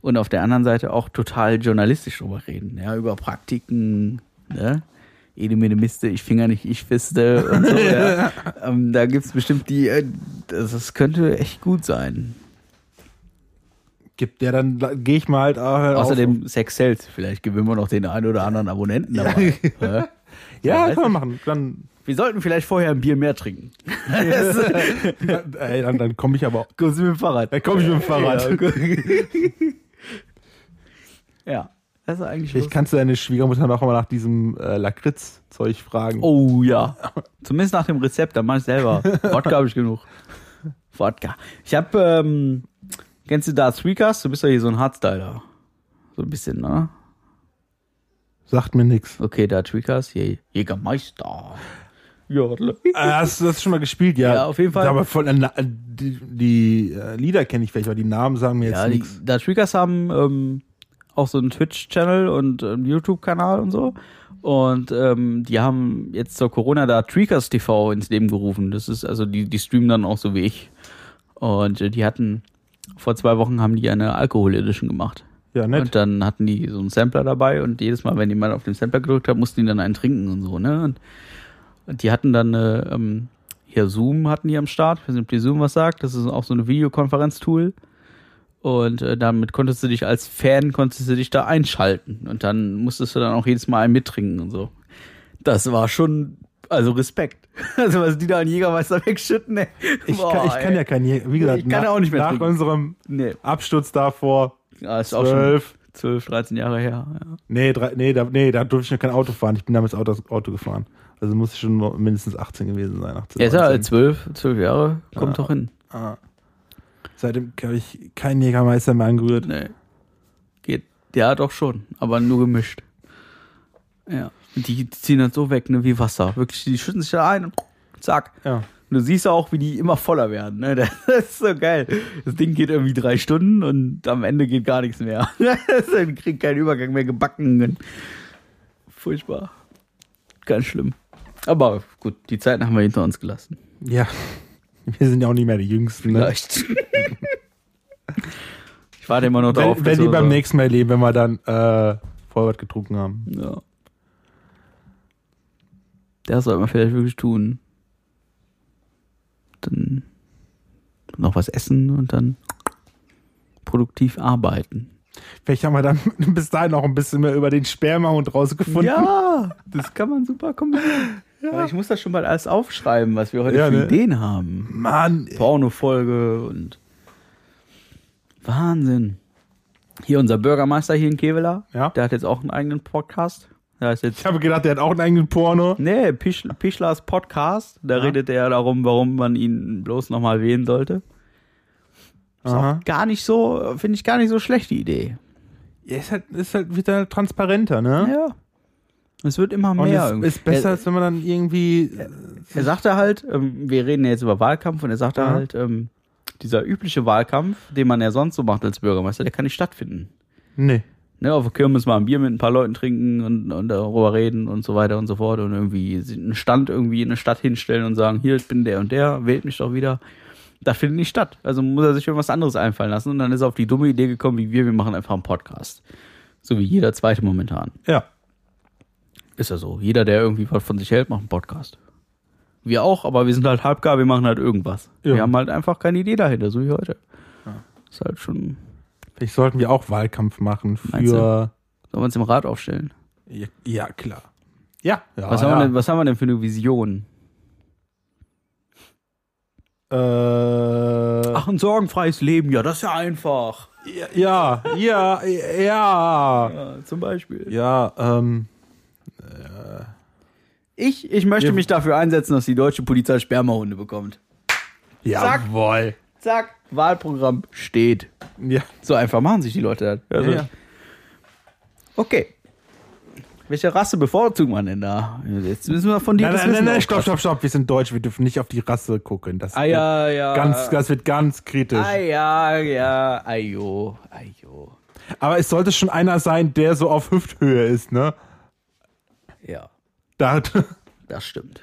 und auf der anderen Seite auch total journalistisch drüber reden, ja, über Praktiken, ne? Ede mede Miste, ich Finger nicht, ich Fiste und so, ja. ähm, Da gibt's bestimmt die, äh, das, könnte echt gut sein. Gibt der dann, gehe ich mal halt äh, Außerdem Sex Sales, vielleicht gewinnen wir noch den einen oder anderen Abonnenten dabei. ja. Auf, ja, weiß kann man machen. Dann, Wir sollten vielleicht vorher ein Bier mehr trinken. dann, dann komme ich aber auch. Kommst du mit dem Fahrrad? Dann komme ich mit dem Fahrrad. Ja, das ist eigentlich Vielleicht kannst du deine Schwiegermutter noch mal nach diesem äh, Lakritz-Zeug fragen. Oh ja. Zumindest nach dem Rezept, dann mach ich selber. Wodka habe ich genug. Wodka. Ich habe, ähm, kennst du Darth Tweakers? Du bist ja hier so ein Hardstyler. So ein bisschen, ne? Sagt mir nix. Okay, Darth Tweakers, hier, Jägermeister. Jodle. Äh, hast du das schon mal gespielt? Ja, Ja, auf jeden Fall. Aber von, äh, die, die äh, Lieder kenne ich vielleicht, aber die Namen sagen mir jetzt Ja, die, nichts. da Tweakers haben ähm, auch so einen Twitch-Channel und einen YouTube-Kanal und so. Und ähm, die haben jetzt zur Corona da Tweakers TV ins Leben gerufen. Das ist also, die, die streamen dann auch so wie ich. Und äh, die hatten, vor zwei Wochen haben die eine Alkohol-Edition gemacht. Ja, nett. Und dann hatten die so einen Sampler dabei und jedes Mal, wenn jemand auf den Sampler gedrückt hat, mussten die dann einen trinken und so, ne? Und, und die hatten dann äh, ähm, hier Zoom hatten die am Start. Ich weiß nicht, ob die Zoom was sagt. Das ist auch so eine Videokonferenztool. Und äh, damit konntest du dich als Fan, konntest du dich da einschalten. Und dann musstest du dann auch jedes Mal einen mittrinken und so. Das war schon, also Respekt. Also was die da an Jägermeister wegschütten, ey. Ich, Boah, kann, ich kann ey. ja kein, wie gesagt, Ich kann nach, auch nicht mehr nach trinken. unserem Nee, Absturz davor, ja, ist auch schon zwölf, 12, 13 Jahre her. Ja. nee, drei, nee, da, nee, da durfte ich noch kein Auto fahren. Ich bin damals Auto, Auto gefahren. Also muss ich schon mindestens 18 gewesen sein. 18, Ja, ist ja 19. 12, 12 Jahre, kommt Ja. doch hin. Ah. Seitdem habe ich keinen Jägermeister mehr angerührt. Nee. Geht. Ja, doch schon, aber nur gemischt. Ja. Und die ziehen das so weg, ne, wie Wasser. Wirklich, die schütten sich da ein und zack. Ja. Und du siehst auch, wie die immer voller werden, ne. Das ist so geil. Das Ding geht irgendwie drei Stunden und am Ende geht gar nichts mehr. Du kriegst keinen Übergang mehr gebacken. Furchtbar. Ganz schlimm. Aber gut, die Zeiten haben wir hinter uns gelassen. ja. Wir sind ja auch nicht mehr die Jüngsten. Ne? Vielleicht. ich warte immer noch drauf. Wenn, wenn die beim nächsten Mal leben, wenn wir dann äh, Vorwärts getrunken haben. Ja. Das sollte man vielleicht wirklich tun. Dann noch was essen und dann produktiv arbeiten. Vielleicht haben wir dann bis dahin auch ein bisschen mehr über den Spermahund rausgefunden. Ja, das kann man super kombinieren. Aber ich muss das schon mal alles aufschreiben, was wir heute Ja, für ne? Ideen haben. Mann. Pornofolge und Wahnsinn. Hier unser Bürgermeister hier in Kevela, Ja. der hat jetzt auch einen eigenen Podcast. Der heißt jetzt Ich habe gedacht, der hat auch einen eigenen Porno. Nee, Pisch, Pischlers Podcast. Da redet er darum, warum man ihn bloß nochmal wählen sollte. Ist Aha. auch gar nicht so, finde ich gar nicht so schlecht, die Idee. Ja, ist halt, ist halt wieder transparenter, ne? Ja. Es wird immer Und mehr. es irgendwie. ist besser, er, als wenn man dann irgendwie. er sagte halt, ähm, wir reden ja jetzt über Wahlkampf und er sagte Ja. halt, ähm, dieser übliche Wahlkampf, den man ja sonst so macht als Bürgermeister, der kann nicht stattfinden. Nee. Ne, auf der Kirmes mal ein Bier mit ein paar Leuten trinken und, und darüber reden und so weiter und so fort und irgendwie einen Stand irgendwie in eine Stadt hinstellen und sagen, hier, ich bin der und der, wählt mich doch wieder. Das findet nicht statt. Also muss er sich irgendwas anderes einfallen lassen und dann ist er auf die dumme Idee gekommen, wie wir, wir machen einfach einen Podcast. So wie jeder zweite momentan. Ja. Ist ja so. Jeder, der irgendwie was von sich hält, macht einen Podcast. Wir auch, aber wir sind halt halbgar, wir machen halt irgendwas. Ja. Wir haben halt einfach keine Idee dahinter, so wie heute. Ja. Ist halt schon, Vielleicht sollten wir auch Wahlkampf machen für. sollen wir uns im Rat aufstellen? Ja, ja, klar. Ja. ja Was, ja. haben wir denn, was haben wir denn für eine Vision? Äh, Ach, ein sorgenfreies Leben, ja, das ist ja einfach. ja, ja, ja, ja. Ja, zum Beispiel. Ja, ähm. Ich, ich möchte Wir- mich dafür einsetzen, dass die deutsche Polizei Spermahunde bekommt. Jawohl. Zack, Wahlprogramm steht. Ja. So einfach machen sich die Leute das. Also, ja. Okay. Welche Rasse bevorzugt man denn da? Jetzt müssen wir von dir Nein, das nein, nein, Wissen nein, stopp, stopp, stopp. Wir sind deutsch, wir dürfen nicht auf die Rasse gucken. Das, Ah ja, ja. ganz, das wird ganz kritisch. Ah ja, ja, ayo, ayo. Aber es sollte schon einer sein, der so auf Hüfthöhe ist, ne? Ja, Da das stimmt.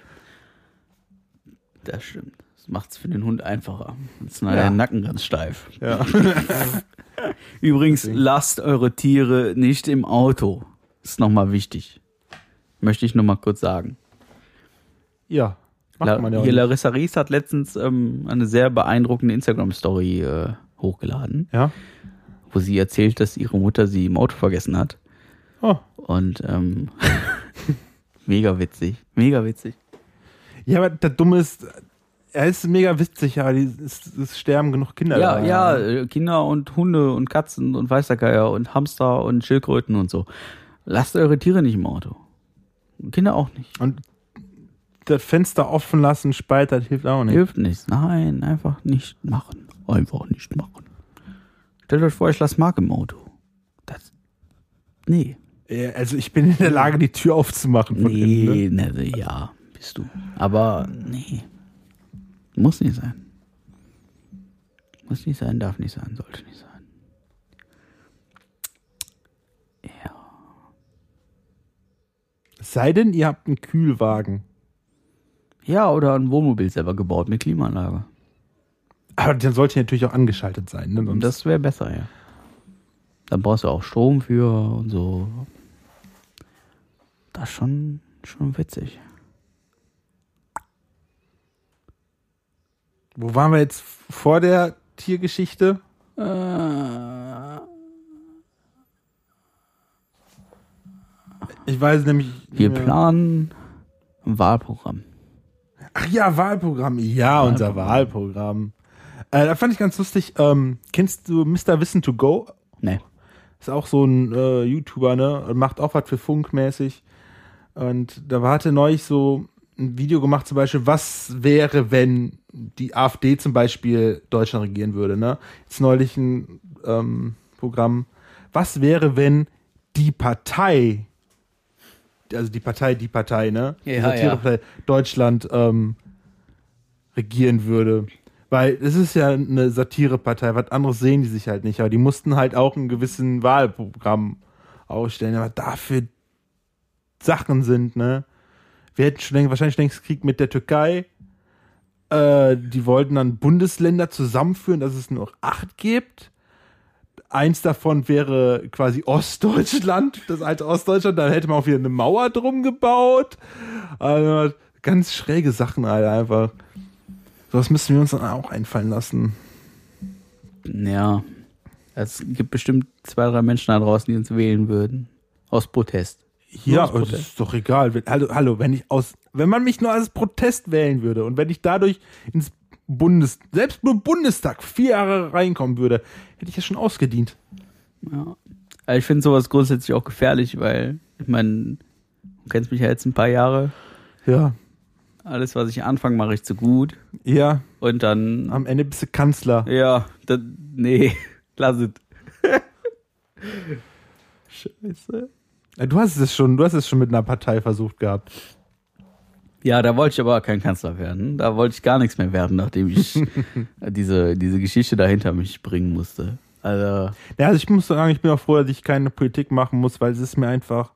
Das stimmt. Das macht's für den Hund einfacher. Jetzt ist Ja. der Nacken ganz steif. ja. Übrigens, lasst eure Tiere nicht im Auto. Ist nochmal wichtig. Möchte ich nur mal kurz sagen. ja. Macht La man ja auch hier. Larissa Ries hat letztens ähm, eine sehr beeindruckende Instagram-Story äh, hochgeladen, Ja. wo sie erzählt, dass ihre Mutter sie im Auto vergessen hat. Oh. Und ähm, mega witzig, mega witzig. Ja, aber der Dumme ist, er ist mega witzig, aber die, es, es sterben genug Kinder. Ja, da. ja, Kinder und Hunde und Katzen und Weißergeier und Hamster und Schildkröten und so. Lasst eure Tiere nicht im Auto. Kinder auch nicht. Und das Fenster offen lassen, Spalt, das hilft auch nicht. Hilft nichts. Nein, einfach nicht machen. Einfach nicht machen. Stellt euch vor, ich lasse Mark im Auto. Das. Nee. Also ich bin in der Lage, die Tür aufzumachen von innen. Ne? Nee, ne, ja. bist du. Aber nee. Muss nicht sein. Muss nicht sein, darf nicht sein, sollte nicht sein. Ja. Es sei denn, ihr habt einen Kühlwagen. Ja, oder ein Wohnmobil selber gebaut mit Klimaanlage. Aber dann sollte natürlich auch angeschaltet sein. Ne? Sonst Das wäre besser, ja. Dann brauchst du auch Strom für und so. Das ist schon, schon witzig. Wo waren wir jetzt vor der Tiergeschichte? Äh, Ich weiß nämlich. wir planen ein Wahlprogramm. Ach ja, Wahlprogramm. Ja, unser Wahlprogramm. Äh, da fand ich ganz lustig. Ähm, kennst du Mr. Wissen to Go? Nee. Ist auch so ein äh, YouTuber, ne? Macht auch was für Funkmäßig. Und da hatte neulich so ein Video gemacht, zum Beispiel, was wäre, wenn die AfD zum Beispiel Deutschland regieren würde, ne? Jetzt neulich ein ähm, Programm. Was wäre, wenn die Partei, also die Partei, die Partei, ne? Die Ja, Satirepartei Deutschland ähm, regieren würde. Weil es ist ja eine Satirepartei, was anderes sehen die sich halt nicht, aber die mussten halt auch ein gewissen Wahlprogramm ausstellen, aber dafür Sachen sind, ne? Wir hätten schon längst, wahrscheinlich längst Krieg mit der Türkei. Äh, die wollten dann Bundesländer zusammenführen, dass es nur acht gibt. Eins davon wäre quasi Ostdeutschland, das alte Ostdeutschland. Da hätte man auch wieder eine Mauer drum gebaut. Also, ganz schräge Sachen halt einfach. Sowas müssen wir uns dann auch einfallen lassen. Ja. Es gibt bestimmt zwei, drei Menschen da draußen, die uns wählen würden. Aus Protest. Ja, aus das ist doch egal. Hallo, hallo, wenn ich aus, wenn man mich nur als Protest wählen würde und wenn ich dadurch ins Bundes, selbst nur Bundestag vier Jahre reinkommen würde, hätte ich ja schon ausgedient. Ja. Aber ich finde sowas grundsätzlich auch gefährlich, weil, ich meine, du kennst mich ja jetzt ein paar Jahre. Ja. Alles, was ich anfange, mache ich zu gut. Ja, Und dann, am Ende bist du Kanzler. ja, dann, nee, lass es. Scheiße. Ja, Du hast es schon, du hast es schon mit einer Partei versucht gehabt. Ja, da wollte ich aber kein Kanzler werden. Da wollte ich gar nichts mehr werden, nachdem ich diese, diese Geschichte dahinter mich bringen musste. Also, Ja, also ich muss sagen, ich bin auch froh, dass ich keine Politik machen muss, weil es ist mir einfach,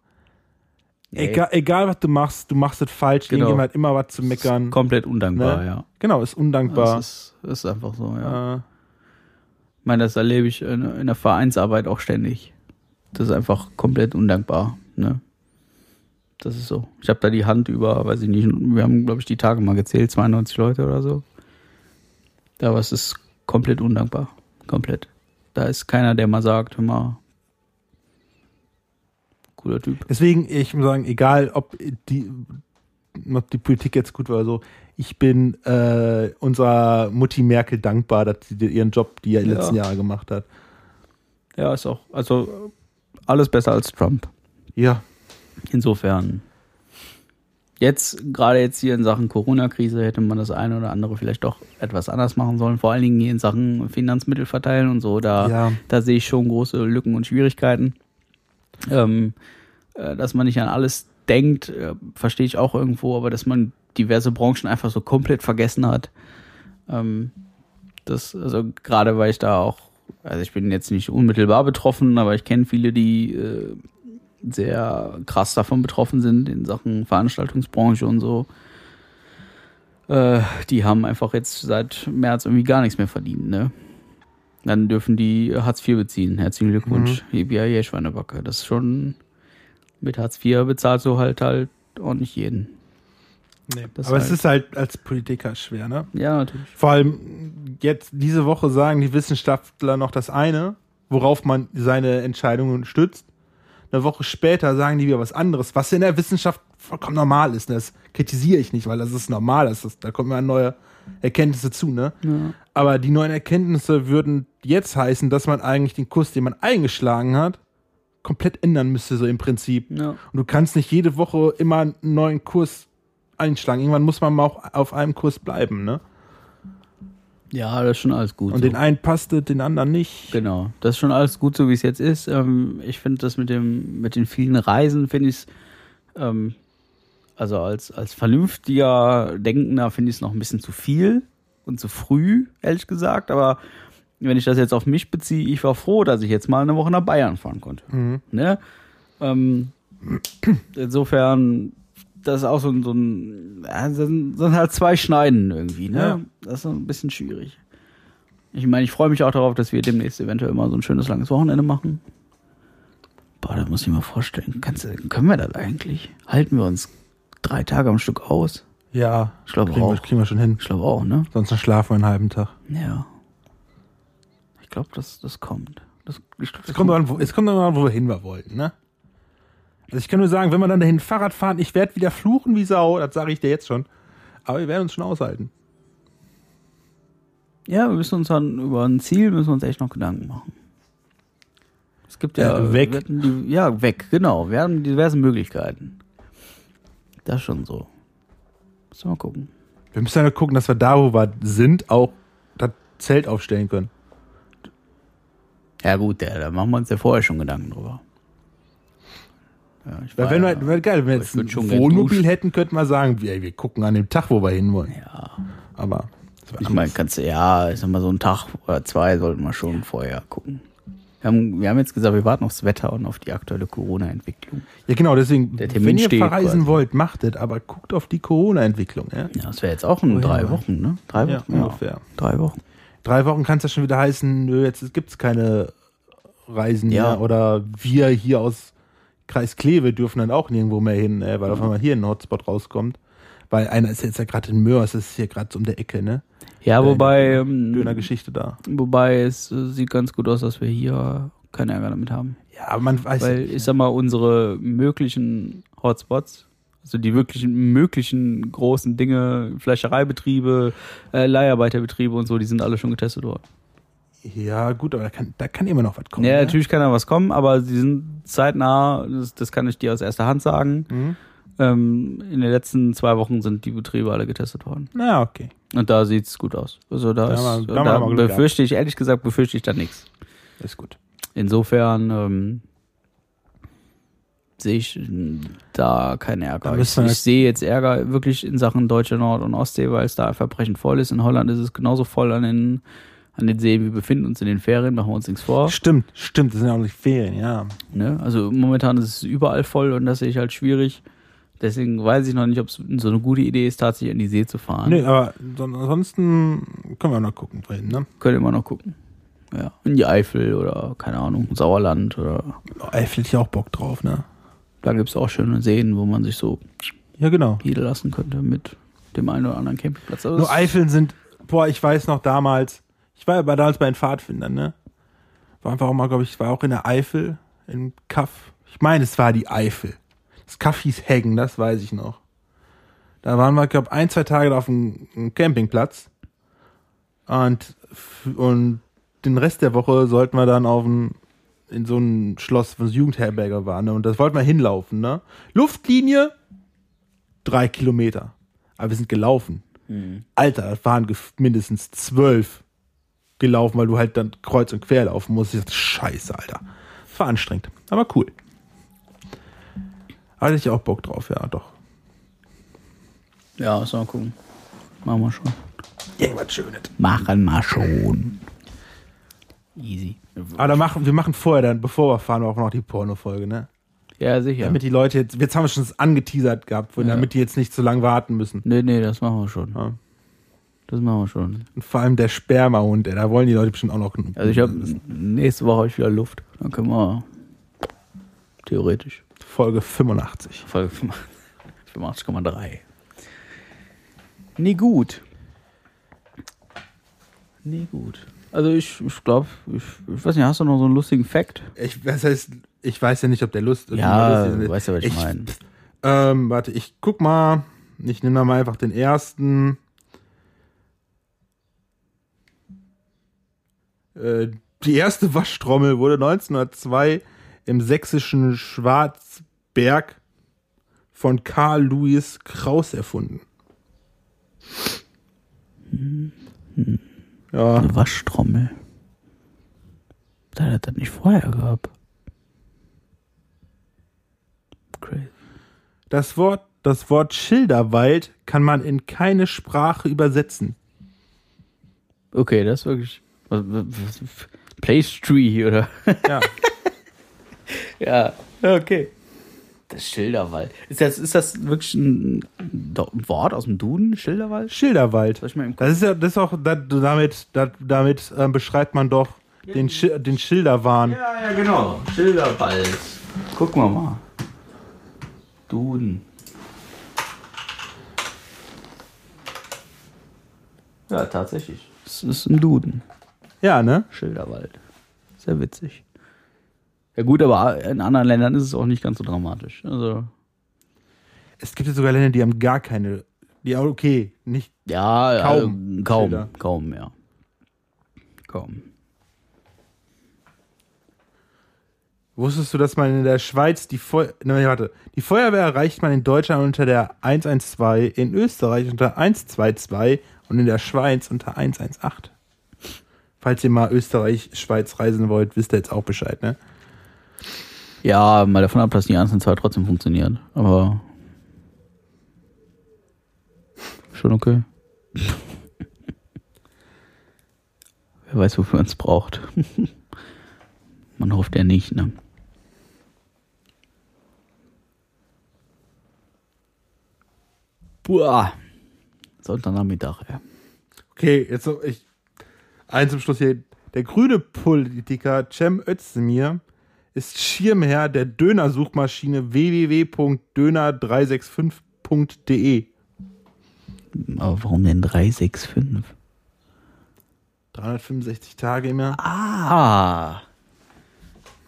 nee, egal, egal was du machst, du machst es falsch, Genau. irgendjemand hat immer was zu ist meckern. komplett undankbar, Ne? ja. Genau, ist undankbar. Das ist, ist einfach so, ja. äh, Ich meine, das erlebe ich in, in der Vereinsarbeit auch ständig. Das ist einfach komplett undankbar, ne? Das ist so. Ich habe da die Hand über, weiß ich nicht, wir haben, glaube ich, die Tage mal gezählt, 92 Leute oder so. Aber es ist komplett undankbar. Komplett. Da ist keiner, der mal sagt, hör mal, cooler Typ. Deswegen, ich muss sagen, egal ob die, ob die Politik jetzt gut war oder so, ich bin äh, unserer Mutti Merkel dankbar, dass sie ihren Job, die er in den Ja. letzten Jahre gemacht hat. Ja, ist auch, also alles besser als Trump. Ja, Insofern. Jetzt, gerade jetzt hier in Sachen Corona-Krise, hätte man das eine oder andere vielleicht doch etwas anders machen sollen. Vor allen Dingen hier in Sachen Finanzmittel verteilen und so. Da, ja. da sehe ich schon große Lücken und Schwierigkeiten. Ähm, äh, dass man nicht an alles denkt, äh, verstehe ich auch irgendwo, aber dass man diverse Branchen einfach so komplett vergessen hat. Ähm, das, also gerade weil ich da auch, also ich bin jetzt nicht unmittelbar betroffen, aber ich kenne viele, die äh, sehr krass davon betroffen sind in Sachen Veranstaltungsbranche und so. Äh, die haben einfach jetzt seit März irgendwie gar nichts mehr verdient, ne? Dann dürfen die Hartz IV beziehen. Herzlichen Glückwunsch. Mhm. Schweinebacke. Das ist schon mit Hartz IV bezahlst du halt halt auch nicht jeden. Nee. Das Aber es halt- ist halt als Politiker schwer, ne? Ja, natürlich. Vor allem jetzt diese Woche sagen die Wissenschaftler noch das eine, worauf man seine Entscheidungen stützt. Eine Woche später sagen die wieder was anderes, was in der Wissenschaft vollkommen normal ist. ne? Das kritisiere ich nicht, weil das ist normal. Das ist, da kommen ja neue Erkenntnisse zu, ne? Ja. Aber die neuen Erkenntnisse würden jetzt heißen, dass man eigentlich den Kurs, den man eingeschlagen hat, komplett ändern müsste, so im Prinzip. Ja. Und du kannst nicht jede Woche immer einen neuen Kurs einschlagen. Irgendwann muss man mal auch auf einem Kurs bleiben, ne? ja, das ist schon alles gut. Und so. den einen passte, den anderen nicht. Genau, das ist schon alles gut, so wie es jetzt ist. Ähm, ich finde das mit dem, mit den vielen Reisen, finde ich es ähm, Also als, als vernünftiger Denkender finde ich es noch ein bisschen zu viel und zu früh, ehrlich gesagt. Aber wenn ich das jetzt auf mich beziehe, ich war froh, dass ich jetzt mal eine Woche nach Bayern fahren konnte. Ne? Ähm, insofern, das ist auch so ein, so ein, ja, das sind halt zwei Schneiden irgendwie, ne? Ja. Das ist so ein bisschen schwierig. Ich meine, ich freue mich auch darauf, dass wir demnächst eventuell mal so ein schönes langes Wochenende machen. Boah, das muss ich mir vorstellen. Kannst, können wir das eigentlich? Halten wir uns drei Tage am Stück aus? Ja, Ich glaube kriegen wir, auch. kriegen wir schon hin. Ich glaube auch, ne? Sonst schlafen wir einen halben Tag. Ja. Ich glaube, das, das kommt. Das, glaub, das Es kommt, an, wo, es kommt an, wo wir hin wir wollten, ne? Also ich kann nur sagen, wenn wir dann dahin Fahrrad fahren, ich werde wieder fluchen wie Sau, das sage ich dir jetzt schon. Aber wir werden uns schon aushalten. Ja, wir müssen uns dann über ein Ziel müssen wir uns echt noch Gedanken machen. Es gibt ja, Ja, weg. Die, ja, weg, genau. Wir haben diverse Möglichkeiten. Das ist schon so. Müssen wir mal gucken. Wir müssen ja gucken, dass wir da, wo wir sind, auch das Zelt aufstellen können. Ja gut, da, da machen wir uns ja vorher schon Gedanken drüber. Ja, ich Weil wenn ja- wir, geil, wenn wir jetzt ein Wohnmobil hätten, könnten wir sagen, wir, wir gucken an dem Tag, wo wir hin wollen. ja, Aber ich meine, kannst du, ja, ich sag mal, so einen Tag oder zwei sollten wir schon vorher gucken. Wir haben, wir haben jetzt gesagt, wir warten aufs Wetter und auf die aktuelle Corona-Entwicklung. ja genau, deswegen, wenn ihr verreisen quasi. wollt, macht es, aber guckt auf die Corona-Entwicklung. Ja? Ja, das wäre jetzt auch in Oh, drei ja. Wochen, ne? Drei Ja, Wochen, ungefähr. Drei Wochen. Drei Wochen kann es ja schon wieder heißen, nö, jetzt gibt es keine Reisen Ja. mehr. Oder wir hier aus Kreis Kleve dürfen dann auch nirgendwo mehr hin, äh, weil auf einmal hier ein Hotspot rauskommt. Weil einer ist jetzt ja gerade in Mörs, das ist hier gerade so um der Ecke, ne? Ja, Äh, wobei, ähm, Dönergeschichte da. wobei es sieht ganz gut aus, dass wir hier keinen Ärger damit haben. Ja, aber man weiß Weil nicht. ich sag mal, unsere möglichen Hotspots, also die wirklichen möglichen großen Dinge, Fleischereibetriebe, äh, Leiharbeiterbetriebe und so, die sind alle schon getestet worden. Ja, gut, aber da kann, da kann immer noch was kommen. Ja, ne? natürlich kann da was kommen, aber sie sind zeitnah, das, das kann ich dir aus erster Hand sagen. Mhm. Ähm, in den letzten zwei Wochen sind die Betriebe alle getestet worden. Na, okay. Und da sieht's gut aus. Also da, Da ist, wir- da da, mal befürchte ich, ehrlich gesagt, befürchte ich da nichts. Ist gut. Insofern ähm, sehe ich äh, da keinen Ärger. Ich, ich sehe jetzt Ärger wirklich in Sachen deutsche Nord- und Ostsee, weil es da verbrechend voll ist. In Holland ist es genauso voll an den, an den Seen. Wir befinden uns in den Ferien, machen wir uns nichts vor. Stimmt, stimmt, das sind ja auch nicht Ferien, ja. Ne? Also momentan ist es überall voll und das sehe ich halt schwierig. Deswegen weiß ich noch nicht, ob es so eine gute Idee ist, tatsächlich in die See zu fahren. Nee, aber so- ansonsten können wir noch gucken wohin, ne? Können immer noch gucken. Ja. In die Eifel oder, keine Ahnung, Sauerland oder Eifel hätte ich auch Bock drauf, ne? da gibt es auch schöne Seen, wo man sich so Ja, genau. niederlassen könnte mit dem einen oder anderen Campingplatz. Also Nur Eifeln sind, boah, ich weiß noch damals, ich war ja bei, damals bei den Pfadfindern, ne? War einfach auch mal, glaube ich, war auch in der Eifel, im Kaff. Ich meine, es war die Eifel. Das Kaff hieß Heggen, das weiß ich noch. Da waren wir, glaube ein, zwei Tage da auf einem Campingplatz. Und, und den Rest der Woche sollten wir dann auf ein, in so ein Schloss, wo Jugendherberge war, ne? Und das wollten wir hinlaufen, ne? Luftlinie, drei Kilometer. Aber wir sind gelaufen. Alter, das waren mindestens zwölf gelaufen, weil du halt dann kreuz und quer laufen musst. Ich dachte, scheiße, Alter. Das war anstrengend, aber cool. Hatte ich auch Bock drauf, ja, doch. Ja, so mal gucken. Machen wir schon. Irgendwas Schönes. Machen wir schon. Easy. Aber machen, wir machen vorher dann, bevor wir fahren, auch noch die Porno-Folge, ne? Ja, sicher. Damit die Leute jetzt, jetzt haben wir schon das angeteasert gehabt, Ja. damit die jetzt nicht so lange warten müssen. Nee, nee, das machen wir schon. Ja. Das machen wir schon. Und vor allem der Spermahund, ey, da wollen die Leute bestimmt auch noch. Also ich habe nächste Woche hab ich wieder Luft. Dann können wir theoretisch Folge 85. Folge 85,3. Nee, gut. Nee, gut. Also ich, ich glaube, ich, ich weiß nicht, hast du noch so einen lustigen Fact? Ich, das heißt, ich weiß ja nicht, ob der Lust Ja, ist. weißt du, was ich meine. Ähm, warte, ich guck mal. Ich nehme da mal einfach den ersten. Die erste Waschtrommel wurde 1902 im sächsischen Schwarzberg von Karl Louis Kraus erfunden. Ja, Eine Waschtrommel. Da hat das nicht vorher gehabt. Crazy. das Wort das Wort Schilderwald kann man in keine Sprache übersetzen. Okay, das ist wirklich. Was, was, was, Place Tree, oder? Ja. Ja, okay. Das Schilderwald. Ist das, ist das wirklich ein, Wort aus dem Duden? Schilderwald? Schilderwald. Das ist ja, das ist auch, da- damit, da- damit ähm, beschreibt man doch den, Schi- den Schilderwahn. Ja, ja, genau. Schilderwald. Gucken wir mal. Duden. Ja, tatsächlich. Es ist ein Duden. Ja, ne? Schilderwald. Sehr witzig. Ja gut, aber in anderen Ländern ist es auch nicht ganz so dramatisch. Also, Es gibt ja sogar Länder, die haben gar keine. Ja, okay, nicht. ja, Kaum äh, kaum, Schilder. kaum, ja. Kaum. Wusstest du, dass man in der Schweiz die Feu Nein, warte. Die Feuerwehr erreicht man in Deutschland unter der 112, in Österreich unter 122 und in der Schweiz unter 118. Falls ihr mal Österreich, Schweiz reisen wollt, wisst ihr jetzt auch Bescheid, ne? Ja, mal davon ab, dass die 1 und 2 trotzdem funktionieren. Aber schon okay. Wer weiß, wofür man es braucht. man hofft ja nicht, ne? Boah. Sonntagnachmittag, ja. Okay, jetzt noch ich. Eins zum Schluss hier. Der grüne Politiker Cem Özdemir ist Schirmherr der Dönersuchmaschine www.döner365.de. Aber warum denn 365? 365 Tage im Jahr. Ah.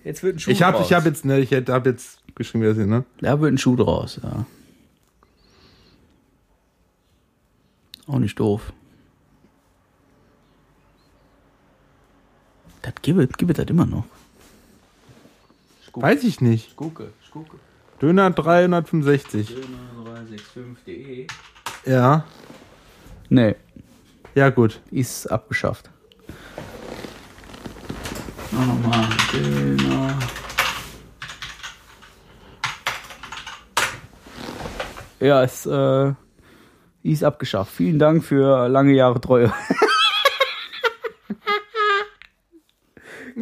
Jetzt wird ein Schuh Ich habe draus. ich hab jetzt, ne, ich habe jetzt geschrieben, wie das hier, ne? Da wird ein Schuh draus, ja. Auch nicht doof. Das gibt es, gibt es das immer noch. Weiß ich nicht. Schuke, Schuke. Döner 365. 365.de. Ja. Nee, Ja, gut. ist abgeschafft. Nochmal Döner. Ja, es äh, ist abgeschafft. Vielen Dank für lange Jahre Treue.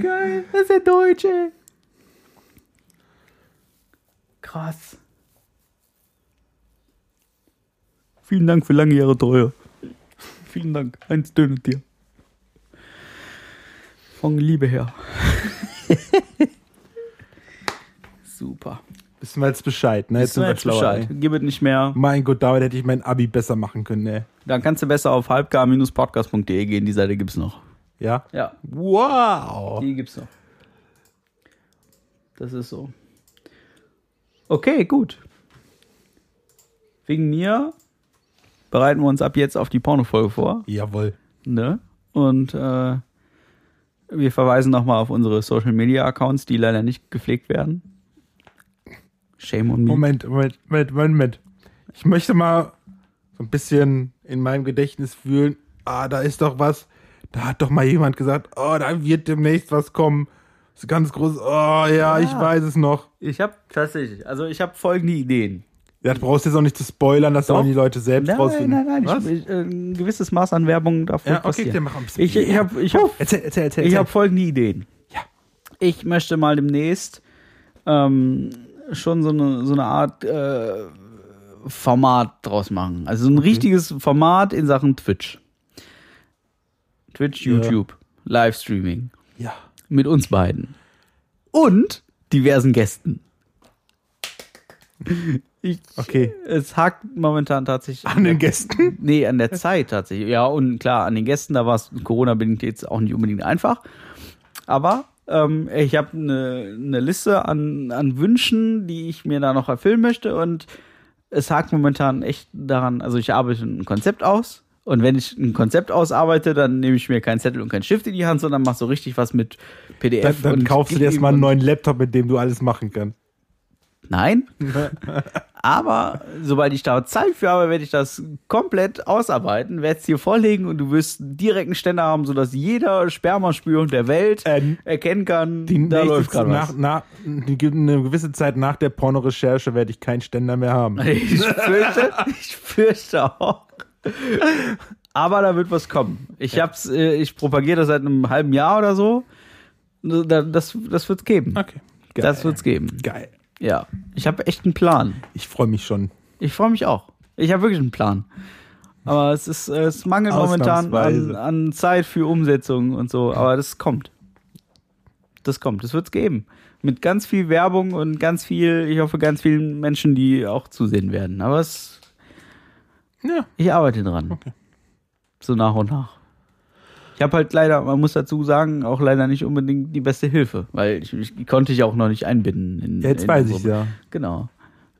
Geil, das ist der Deutsche. Krass. Vielen Dank für lange Jahre Treue. Vielen Dank. Eins Döner dir. Von Liebe her. Super. Wissen wir jetzt Bescheid, ne? Jetzt sind wir Jetzt schlauer. Bescheid. ey. Gib es nicht mehr. Mein Gott, damit hätte ich mein Abi besser machen können, ne? Dann kannst du besser auf halbgar-podcast.de gehen. Die Seite gibt's noch. Ja? Ja, Wow. die gibt's noch. Das ist so. Okay, gut. Wegen mir bereiten wir uns ab jetzt auf die Pornofolge vor. Jawohl. Ne? Und äh, wir verweisen nochmal auf unsere Social Media Accounts, die leider nicht gepflegt werden. Shame on me. Moment, Moment, Moment, Moment. Ich möchte mal so ein bisschen in meinem Gedächtnis fühlen. Ah, da ist doch was. Da hat doch mal jemand gesagt, oh, da wird demnächst was kommen. Das ist ganz groß. Oh, ja, ich weiß es noch. Ich habe tatsächlich, also ich habe folgende Ideen. Ja, du brauchst jetzt auch nicht zu spoilern, das sollen die Leute selbst Nein, rausfinden. nein, nein, Was? ich, ich, äh, ein gewisses Maß an Werbung darf Ja, okay, passieren. dann mach ein bisschen. Ich, ich habe ich hab, Erzähl, erzähl, erzähl. ich hab folgende Ideen. Ja. Ich möchte mal demnächst ähm, schon so eine, so eine Art äh, Format draus machen. Also so ein richtiges Format in Sachen Twitch. Twitch, Ja. YouTube, Livestreaming. ja. Mit uns beiden. Und diversen Gästen. Ich, Okay. Es hakt momentan tatsächlich. An den Gästen? Nee, an der Zeit tatsächlich. Ja, und klar, an den Gästen, da war es Corona-bedingt jetzt auch nicht unbedingt einfach. Aber ähm, ich habe eine ne Liste an, an Wünschen, die ich mir da noch erfüllen möchte. Und es hakt momentan echt daran, also ich arbeite ein Konzept aus. Und wenn ich ein Konzept ausarbeite, dann nehme ich mir keinen Zettel und keinen Stift in die Hand, sondern mache so richtig was mit PDF. Dann, dann kaufst du dir erstmal einen neuen Laptop, mit dem du alles machen kannst. Nein. Aber sobald ich da Zeit für habe, werde ich das komplett ausarbeiten, werde es dir vorlegen und du wirst direkt einen Ständer haben, sodass jeder Spermaspürung der Welt Ähm, erkennen kann, Die da läuft gerade nach, was. nach, eine gewisse Zeit nach der Pornorecherche werde ich keinen Ständer mehr haben. Ich fürchte, ich fürchte auch. Aber da wird was kommen. Ich hab's, äh, ich propagiere das seit einem halben Jahr oder so. Da- Das, das wird's geben. Okay. Das wird's geben. Geil. Ja. Ich habe echt einen Plan. Ich freue mich schon. Ich freue mich auch. Ich habe wirklich einen Plan. Aber es ist, äh, es mangelt momentan an, an Zeit für Umsetzung und so. Aber das kommt. Das kommt. Das wird's geben. Mit ganz viel Werbung und ganz viel, ich hoffe, ganz vielen Menschen, die auch zusehen werden. Aber es, Ja. ich arbeite dran. Okay. So nach und nach. Ich habe halt leider, man muss dazu sagen, auch leider nicht unbedingt die beste Hilfe, weil ich, ich konnte ich auch noch nicht einbinden. In, Jetzt in weiß ich unsere- ja. Genau.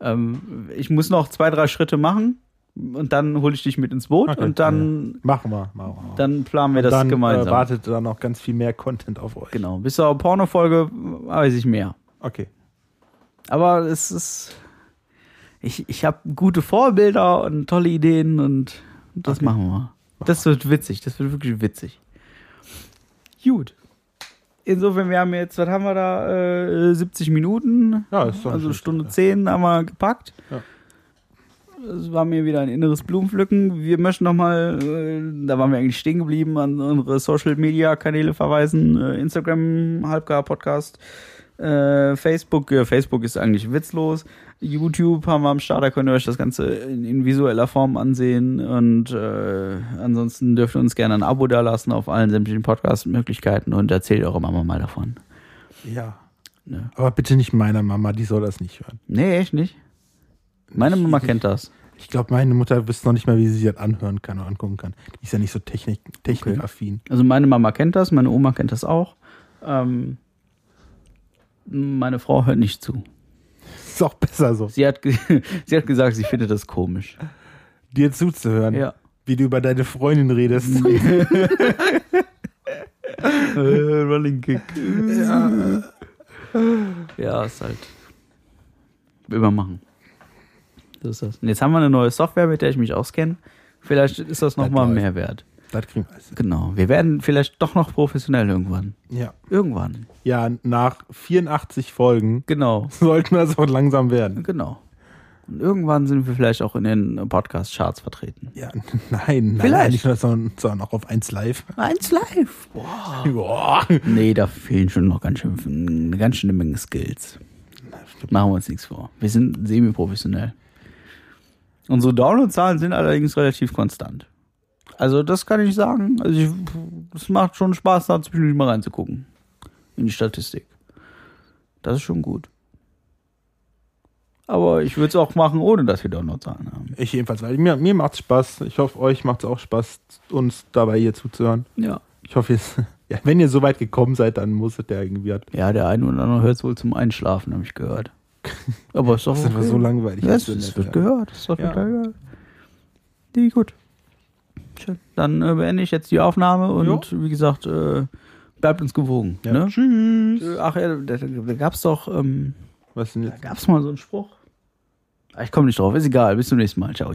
Ähm, ich muss noch zwei, drei Schritte machen und dann hole ich dich mit ins Boot Okay. und dann, Machen wir. Machen wir. dann planen wir das dann gemeinsam. Äh, wartet dann noch ganz viel mehr Content auf euch. Genau. Bis zur Pornofolge weiß ich mehr. Okay. Aber es ist. Ich, ich habe gute Vorbilder und tolle Ideen und das Okay. machen wir. Das wird witzig, das wird wirklich witzig. Gut. Insofern, wir haben jetzt, was haben wir da? Äh, 70 Minuten. Ja, ist doch Also Stunde schlecht, 10 haben wir gepackt. Ja. Es war mir wieder ein inneres Blumenpflücken. Wir möchten nochmal, äh, da waren wir eigentlich stehen geblieben, an unsere Social Media Kanäle verweisen. Äh, Instagram, Halbgar Podcast, äh, Facebook, äh, Facebook ist eigentlich witzlos. YouTube haben wir am Start, da könnt ihr euch das Ganze in, in visueller Form ansehen. Und äh, ansonsten dürft ihr uns gerne ein Abo da lassen auf allen sämtlichen Podcast-Möglichkeiten und erzählt eurer Mama mal davon. Ja. Ja. Aber bitte nicht meiner Mama, die soll das nicht hören. Nee, echt nicht. Meine Mama kennt das. Ich glaube, meine Mutter wüsste noch nicht mal, wie sie das anhören kann oder angucken kann. Die ist ja nicht so technik, technikaffin. Also meine Mama kennt das, meine Oma kennt das auch. Ähm, meine Frau hört nicht zu. Ist auch besser so, Sie hat, sie hat gesagt, sie findet das komisch. dir zuzuhören, Ja. wie du über deine Freundin redest. Running Kick. ja. Ja, ist halt. Übermachen. So ist das. Und jetzt haben wir eine neue Software, mit der ich mich auskenne. Vielleicht ist das nochmal mehr wert. Das kriegen wir alles. Genau. Wir werden vielleicht doch noch professionell irgendwann. Ja. Irgendwann. ja, nach 84 Folgen Genau. sollten wir auch langsam werden. Genau. Und irgendwann sind wir vielleicht auch in den Podcast-Charts vertreten. Ja, nein, nein, Vielleicht. nicht nur, sondern, sondern auch auf 1 Live. Eins live. Boah. Boah. Nee, da fehlen schon noch ganz schön, eine ganz schöne Menge Skills. Machen wir uns nichts vor. Wir sind semi-professionell. Unsere Download-Zahlen sind allerdings relativ konstant. Also, das kann ich sagen. Also, ich, es macht schon Spaß, da zwischendurch mal reinzugucken. In die Statistik. Das ist schon gut. Aber ich würde es auch machen, ohne dass wir Download-Zahlen haben. Ich jedenfalls, weil mir, mir macht's Spaß. Ich hoffe, euch macht's auch Spaß, uns dabei hier zuzuhören. Ja. Ich hoffe, jetzt, ja, wenn ihr so weit gekommen seid, dann muss es ja irgendwie. Das Ja, der eine oder andere hört es wohl zum Einschlafen, habe ich gehört. Aber ist doch ist einfach okay. so langweilig. Ja, es, Das es wird ja. gehört. Das ist doch Ja. total gehört. Nee, gut. Dann äh, beende ich jetzt die Aufnahme und wie gesagt, äh, bleibt uns gewogen. Ja. Ne? Tschüss. Äh, Ach ja, da, da, da gab es doch, ähm, Was denn da jetzt? gab es mal so einen Spruch. Ah, Ich komme nicht drauf, ist egal. Bis zum nächsten Mal. Ciao.